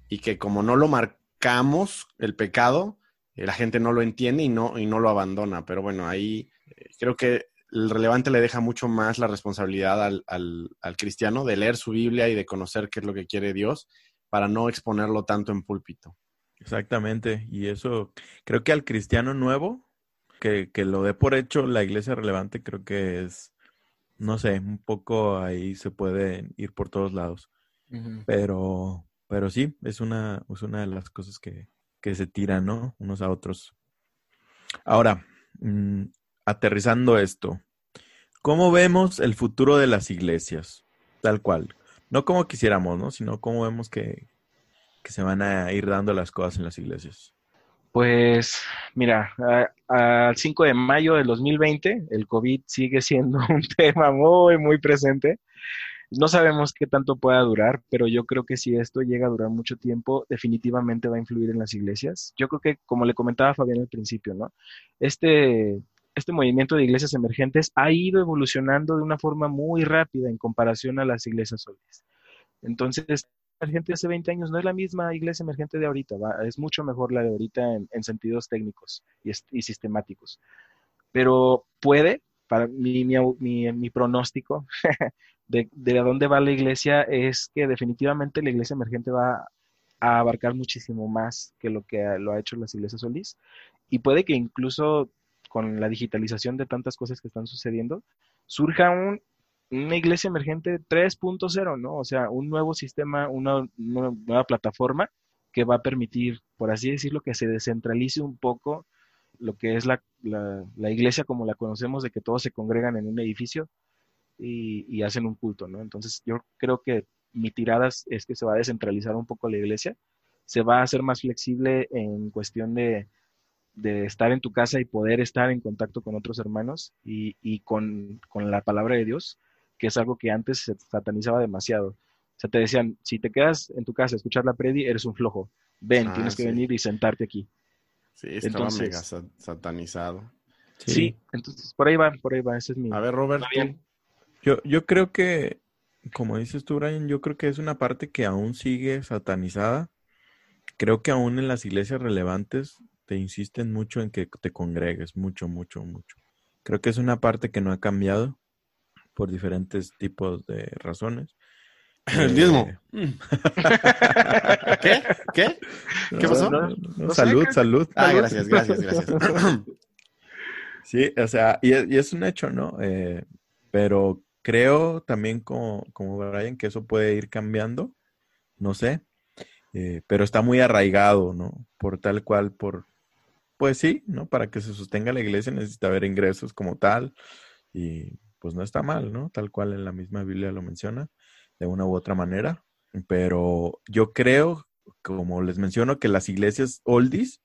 y que como no lo marcamos, el pecado, eh, la gente no lo entiende y no, y no lo abandona. Pero bueno, ahí eh, creo que el relevante le deja mucho más la responsabilidad al, al, cristiano de leer su Biblia y de conocer qué es lo que quiere Dios para no exponerlo tanto en púlpito. Exactamente, y eso creo que al cristiano nuevo, que, que lo dé por hecho la iglesia relevante, creo que es, no sé, un poco ahí se puede ir por todos lados. Pero, pero sí, es una, es una de las cosas que, que se tiran, ¿no? Unos a otros. Ahora, mm, aterrizando esto, ¿cómo vemos el futuro de las iglesias? Tal cual. No como quisiéramos, ¿no? Sino cómo vemos que, que se van a ir dando las cosas en las iglesias. Pues mira, al 5 de mayo del 2020 el COVID sigue siendo un tema muy, muy presente. No sabemos qué tanto pueda durar, pero yo creo que si esto llega a durar mucho tiempo, definitivamente va a influir en las iglesias. Yo creo que, como le comentaba Fabián al principio, ¿no? Este, este movimiento de iglesias emergentes ha ido evolucionando de una forma muy rápida en comparación a las iglesias sólidas. Entonces, la de hace 20 años no es la misma iglesia emergente de ahorita, es mucho mejor la de ahorita en, sentidos técnicos y, y, sistemáticos. Pero puede, para mi, mi, mi pronóstico, de, de dónde va la iglesia es que definitivamente la iglesia emergente va a abarcar muchísimo más que lo que lo ha hecho las iglesias Solís. Y puede que incluso con la digitalización de tantas cosas que están sucediendo, surja un, una iglesia emergente 3.0, ¿no? O sea, un nuevo sistema, una, nueva plataforma que va a permitir, por así decirlo, que se descentralice un poco lo que es la, la iglesia como la conocemos, de que todos se congregan en un edificio, y, hacen un culto, ¿no? Entonces yo creo que mi tirada es que se va a descentralizar un poco la iglesia, se va a hacer más flexible en cuestión de, estar en tu casa y poder estar en contacto con otros hermanos y, con, la palabra de Dios, que es algo que antes se satanizaba demasiado. O sea, te decían, si te quedas en tu casa a escuchar la predi, eres un flojo. Ven, ah, tienes que venir y sentarte aquí. Sí, estaba mega satanizado. Sí. entonces por ahí va, por ahí va, ese es mi... A ver, Robert, yo, yo creo que, como dices tú, Brian, yo creo que es una parte que aún sigue satanizada. Creo que aún en las iglesias relevantes te insisten mucho en que te congregues, mucho, mucho, mucho. Creo que es una parte que no ha cambiado por diferentes tipos de razones. El diezmo. Eh, ¿Qué? ¿Qué? ¿Qué pasó? salud, salud. Ah, gracias, gracias, gracias. sí, o sea, y, es un hecho, ¿no? Eh, pero Creo también como, como Brian que eso puede ir cambiando, no sé, eh, pero está muy arraigado, ¿no? Por tal cual, por, pues sí, ¿no? Para que se sostenga la iglesia necesita haber ingresos como tal y pues no está mal, ¿no? Tal cual en la misma Biblia lo menciona, de una u otra manera, pero yo creo, como les menciono, que las iglesias oldies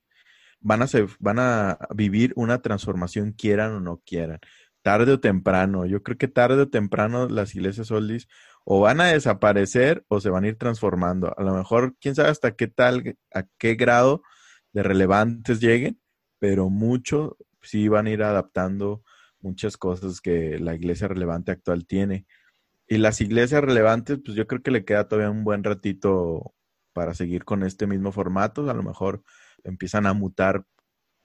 van a, van a vivir una transformación, quieran o no quieran tarde o temprano. Yo creo que tarde o temprano las iglesias oldies o van a desaparecer o se van a ir transformando. A lo mejor, quién sabe hasta qué tal, a qué grado de relevantes lleguen, pero mucho sí van a ir adaptando muchas cosas que la iglesia relevante actual tiene. Y las iglesias relevantes, pues yo creo que le queda todavía un buen ratito para seguir con este mismo formato. A lo mejor empiezan a mutar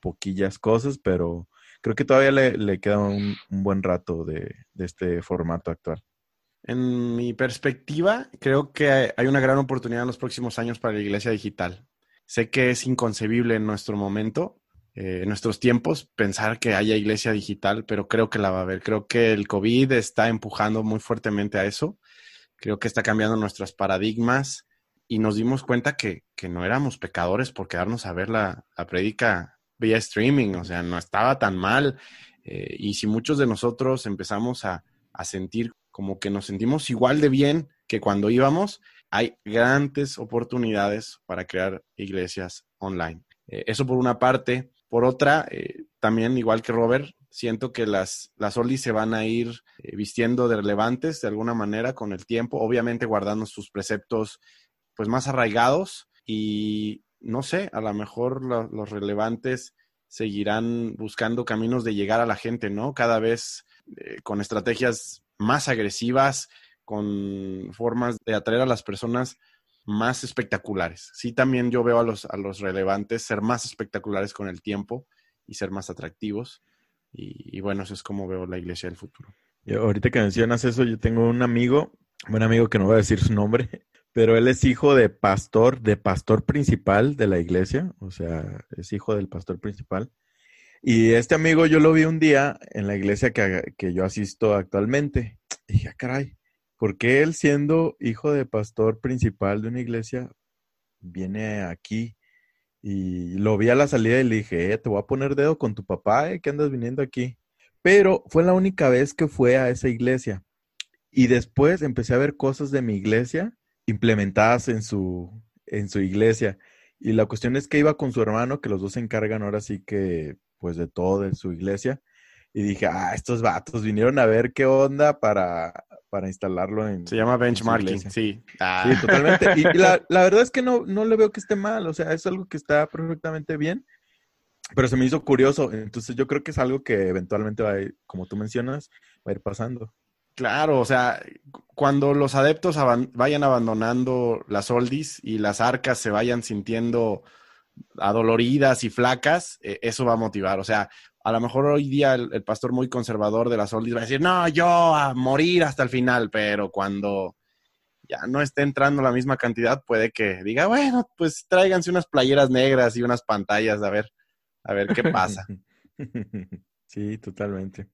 poquillas cosas, pero creo que todavía le, queda un, buen rato de, este formato actual. En mi perspectiva, creo que hay una gran oportunidad en los próximos años para la iglesia digital. Sé que es inconcebible en nuestro momento, eh, en nuestros tiempos, pensar que haya iglesia digital, pero creo que la va a haber. Creo que el COVID está empujando muy fuertemente a eso. Creo que está cambiando nuestros paradigmas y nos dimos cuenta que, no éramos pecadores por quedarnos a ver la, la predica vía streaming, o sea, no estaba tan mal. Eh, y si muchos de nosotros empezamos a, sentir como que nos sentimos igual de bien que cuando íbamos, hay grandes oportunidades para crear iglesias online. Eh, eso por una parte. Por otra, eh, también igual que Robert, siento que las, las oldies se van a ir vistiendo de relevantes de alguna manera con el tiempo, obviamente guardando sus preceptos pues más arraigados y no sé, a lo mejor los relevantes seguirán buscando caminos de llegar a la gente, ¿no? Cada vez eh, con estrategias más agresivas, con formas de atraer a las personas más espectaculares. Sí, también yo veo a los, a los relevantes ser más espectaculares con el tiempo y ser más atractivos. Y, bueno, eso es como veo la iglesia del futuro. Y ahorita que mencionas eso, yo tengo un amigo, un amigo que no voy a decir su nombre, pero él es hijo de pastor, de pastor principal de la iglesia, o sea, es hijo del pastor principal. Y este amigo yo lo vi un día en la iglesia que, que yo asisto actualmente. Y dije, ah, caray, ¿por qué él siendo hijo de pastor principal de una iglesia viene aquí? Y lo vi a la salida y le dije, eh, te voy a poner dedo con tu papá, eh, que andas viniendo aquí. Pero fue la única vez que fue a esa iglesia. Y después empecé a ver cosas de mi iglesia implementadas en su, en su iglesia. Y la cuestión es que iba con su hermano, que los dos se encargan ahora sí que, pues, de todo de su iglesia. Y dije, ah, estos vatos vinieron a ver qué onda para, para instalarlo en. Se llama benchmarking, sí. Sí, ah. totalmente. Y, la, la, verdad es que no, no le veo que esté mal, o sea, es algo que está perfectamente bien. Pero se me hizo curioso, entonces yo creo que es algo que eventualmente va a ir, como tú mencionas, va a ir pasando. Claro, o sea, cuando los adeptos vayan abandonando las oldies y las arcas se vayan sintiendo adoloridas y flacas, e, eso va a motivar. O sea, a lo mejor hoy día el, pastor muy conservador de las oldies va a decir, no, yo a morir hasta el final, pero cuando ya no esté entrando la misma cantidad, puede que diga, bueno, pues tráiganse unas playeras negras y unas pantallas, a ver, a ver qué pasa. Sí, totalmente.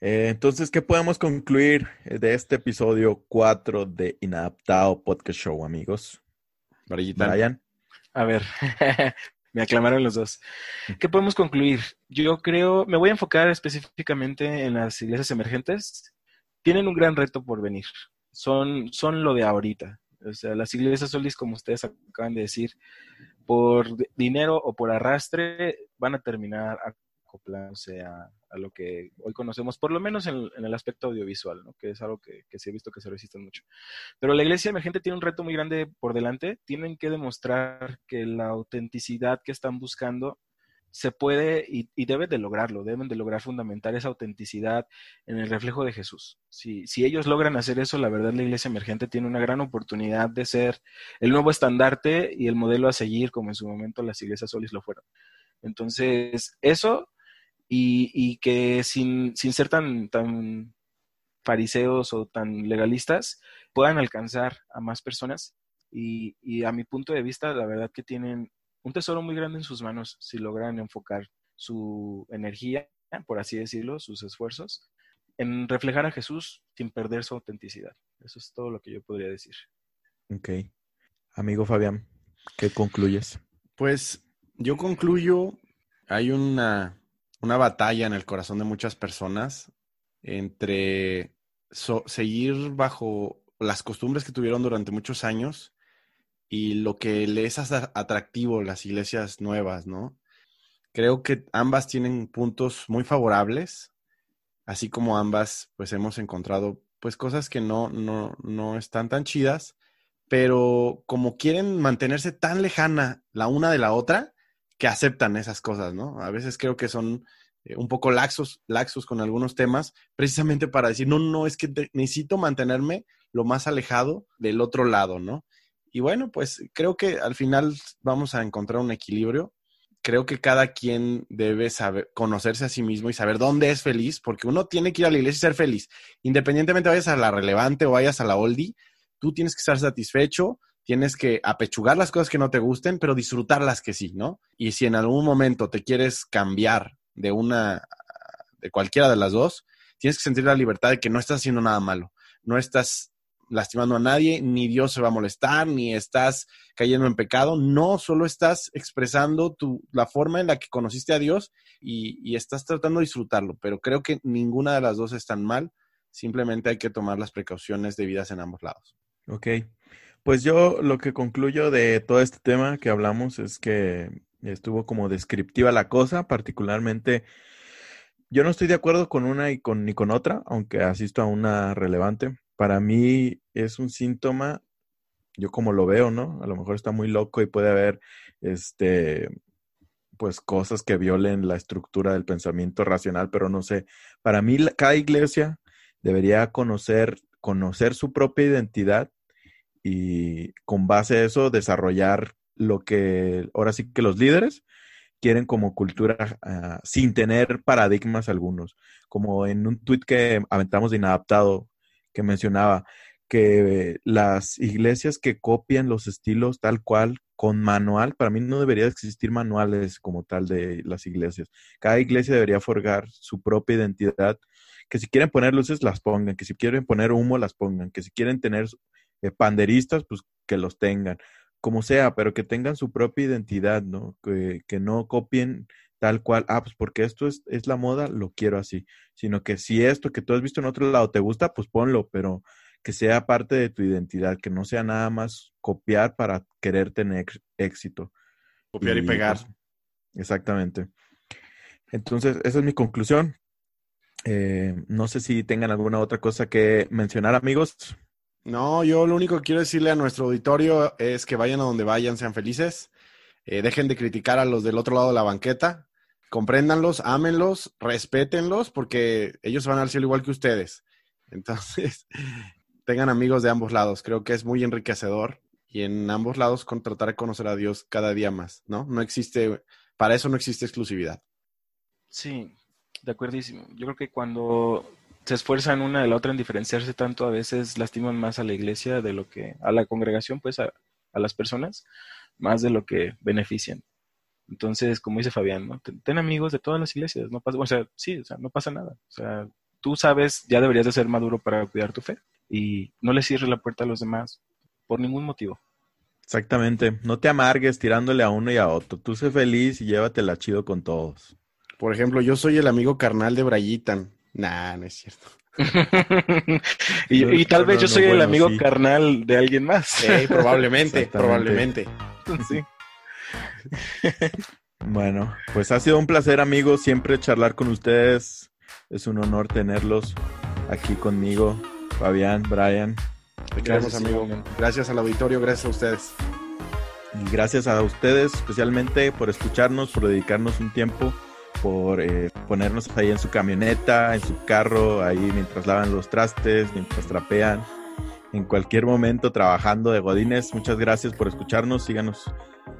Eh, entonces, ¿qué podemos concluir de este episodio 4 de Inadaptado Podcast Show, amigos? Brian. A ver, me aclamaron los dos. ¿Qué podemos concluir? Yo creo, me voy a enfocar específicamente en las iglesias emergentes. Tienen un gran reto por venir. Son, son lo de ahorita. O sea, las iglesias solis, como ustedes acaban de decir, por dinero o por arrastre, van a terminar acoplándose a, a lo que hoy conocemos, por lo menos en, el aspecto audiovisual, ¿no? que es algo que, que se ha visto que se resiste mucho. Pero la iglesia emergente tiene un reto muy grande por delante. Tienen que demostrar que la autenticidad que están buscando se puede y, y deben de lograrlo, deben de lograr fundamentar esa autenticidad en el reflejo de Jesús. Si, si ellos logran hacer eso, la verdad la iglesia emergente tiene una gran oportunidad de ser el nuevo estandarte y el modelo a seguir, como en su momento las iglesias solis lo fueron. Entonces, eso y, que sin, sin, ser tan, tan fariseos o tan legalistas, puedan alcanzar a más personas. Y, y, a mi punto de vista, la verdad que tienen un tesoro muy grande en sus manos si logran enfocar su energía, por así decirlo, sus esfuerzos, en reflejar a Jesús sin perder su autenticidad. Eso es todo lo que yo podría decir. Ok. Amigo Fabián, ¿qué concluyes? Pues yo concluyo, hay una una batalla en el corazón de muchas personas entre seguir bajo las costumbres que tuvieron durante muchos años y lo que les hace atractivo las iglesias nuevas, ¿no? Creo que ambas tienen puntos muy favorables así como ambas, pues hemos encontrado pues cosas que no, no, no están tan chidas, pero como quieren mantenerse tan lejana la una de la otra, que aceptan esas cosas, ¿no? A veces creo que son eh, un poco laxos, laxos con algunos temas, precisamente para decir, no, no, es que necesito mantenerme lo más alejado del otro lado, ¿no? Y bueno, pues creo que al final vamos a encontrar un equilibrio. Creo que cada quien debe saber conocerse a sí mismo y saber dónde es feliz, porque uno tiene que ir a la iglesia y ser feliz. Independientemente vayas a la relevante o vayas a la oldie, tú tienes que estar satisfecho, tienes que apechugar las cosas que no te gusten, pero disfrutar las que sí, ¿no? Y si en algún momento te quieres cambiar de una, de cualquiera de las dos, tienes que sentir la libertad de que no estás haciendo nada malo, no estás lastimando a nadie, ni Dios se va a molestar, ni estás cayendo en pecado, no, solo estás expresando tu, la forma en la que conociste a Dios y, y estás tratando de disfrutarlo, pero creo que ninguna de las dos es tan mal, simplemente hay que tomar las precauciones debidas en ambos lados. Ok, pues yo lo que concluyo de todo este tema que hablamos es que estuvo como descriptiva la cosa, particularmente yo no estoy de acuerdo con una y con, ni con otra, aunque asisto a una relevante. Para mí es un síntoma, yo como lo veo, ¿no? A lo mejor está muy loco y puede haber, este, pues cosas que violen la estructura del pensamiento racional, pero no sé. Para mí cada iglesia debería conocer, conocer su propia identidad y con base a eso desarrollar lo que ahora sí que los líderes quieren como cultura ah, sin tener paradigmas algunos. Como en un tuit que aventamos de inadaptado que mencionaba que las iglesias que copian los estilos tal cual con manual, para mí no debería existir manuales como tal de las iglesias. Cada iglesia debería forjar su propia identidad, que si quieren poner luces las pongan, que si quieren poner humo las pongan, que si quieren tener eh, panderistas, pues que los tengan como sea, pero que tengan su propia identidad, ¿no? Que, que no copien tal cual, ah, pues porque esto es, es, la moda, lo quiero así, sino que si esto que tú has visto en otro lado te gusta, pues ponlo, pero que sea parte de tu identidad, que no sea nada más copiar para querer tener éxito. Copiar y, pegar. Pues, exactamente. Entonces, esa es mi conclusión. Eh, no sé si tengan alguna otra cosa que mencionar, amigos. No, yo lo único que quiero decirle a nuestro auditorio es que vayan a donde vayan, sean felices. Eh, dejen de criticar a los del otro lado de la banqueta. Compréndanlos, ámenlos, respétenlos, porque ellos van al cielo igual que ustedes. Entonces, tengan amigos de ambos lados. Creo que es muy enriquecedor y en ambos lados con tratar de conocer a Dios cada día más, ¿no? No existe, para eso no existe exclusividad. Sí, de acuerdísimo. Yo creo que cuando se esfuerzan una de la otra en diferenciarse tanto, a veces lastiman más a la iglesia de lo que, a la congregación, pues a, las personas, más de lo que benefician. Entonces, como dice Fabián, ¿no? ten, amigos de todas las iglesias, no pasa, o sea, sí, o sea, no pasa nada. O sea, tú sabes, ya deberías de ser maduro para cuidar tu fe y no le cierres la puerta a los demás por ningún motivo. Exactamente, no te amargues tirándole a uno y a otro. Tú sé feliz y llévatela chido con todos. Por ejemplo, yo soy el amigo carnal de Brayitan. Nah, no es cierto. y, tal vez yo soy el amigo carnal de alguien más. Sí, probablemente, probablemente. Sí. bueno, pues ha sido un placer, amigos, siempre charlar con ustedes. Es un honor tenerlos aquí conmigo, Fabián, Brian. gracias, amigo. Gracias al auditorio, gracias a ustedes. Y gracias a ustedes especialmente por escucharnos, por dedicarnos un tiempo por eh, ponernos ahí en su camioneta, en su carro, ahí mientras lavan los trastes, mientras trapean, en cualquier momento trabajando de Godines. Muchas gracias por escucharnos. Síganos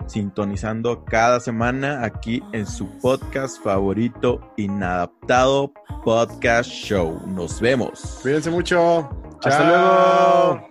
sintonizando cada semana aquí en su podcast favorito, Inadaptado Podcast Show. Nos vemos. Cuídense mucho. Hasta luego.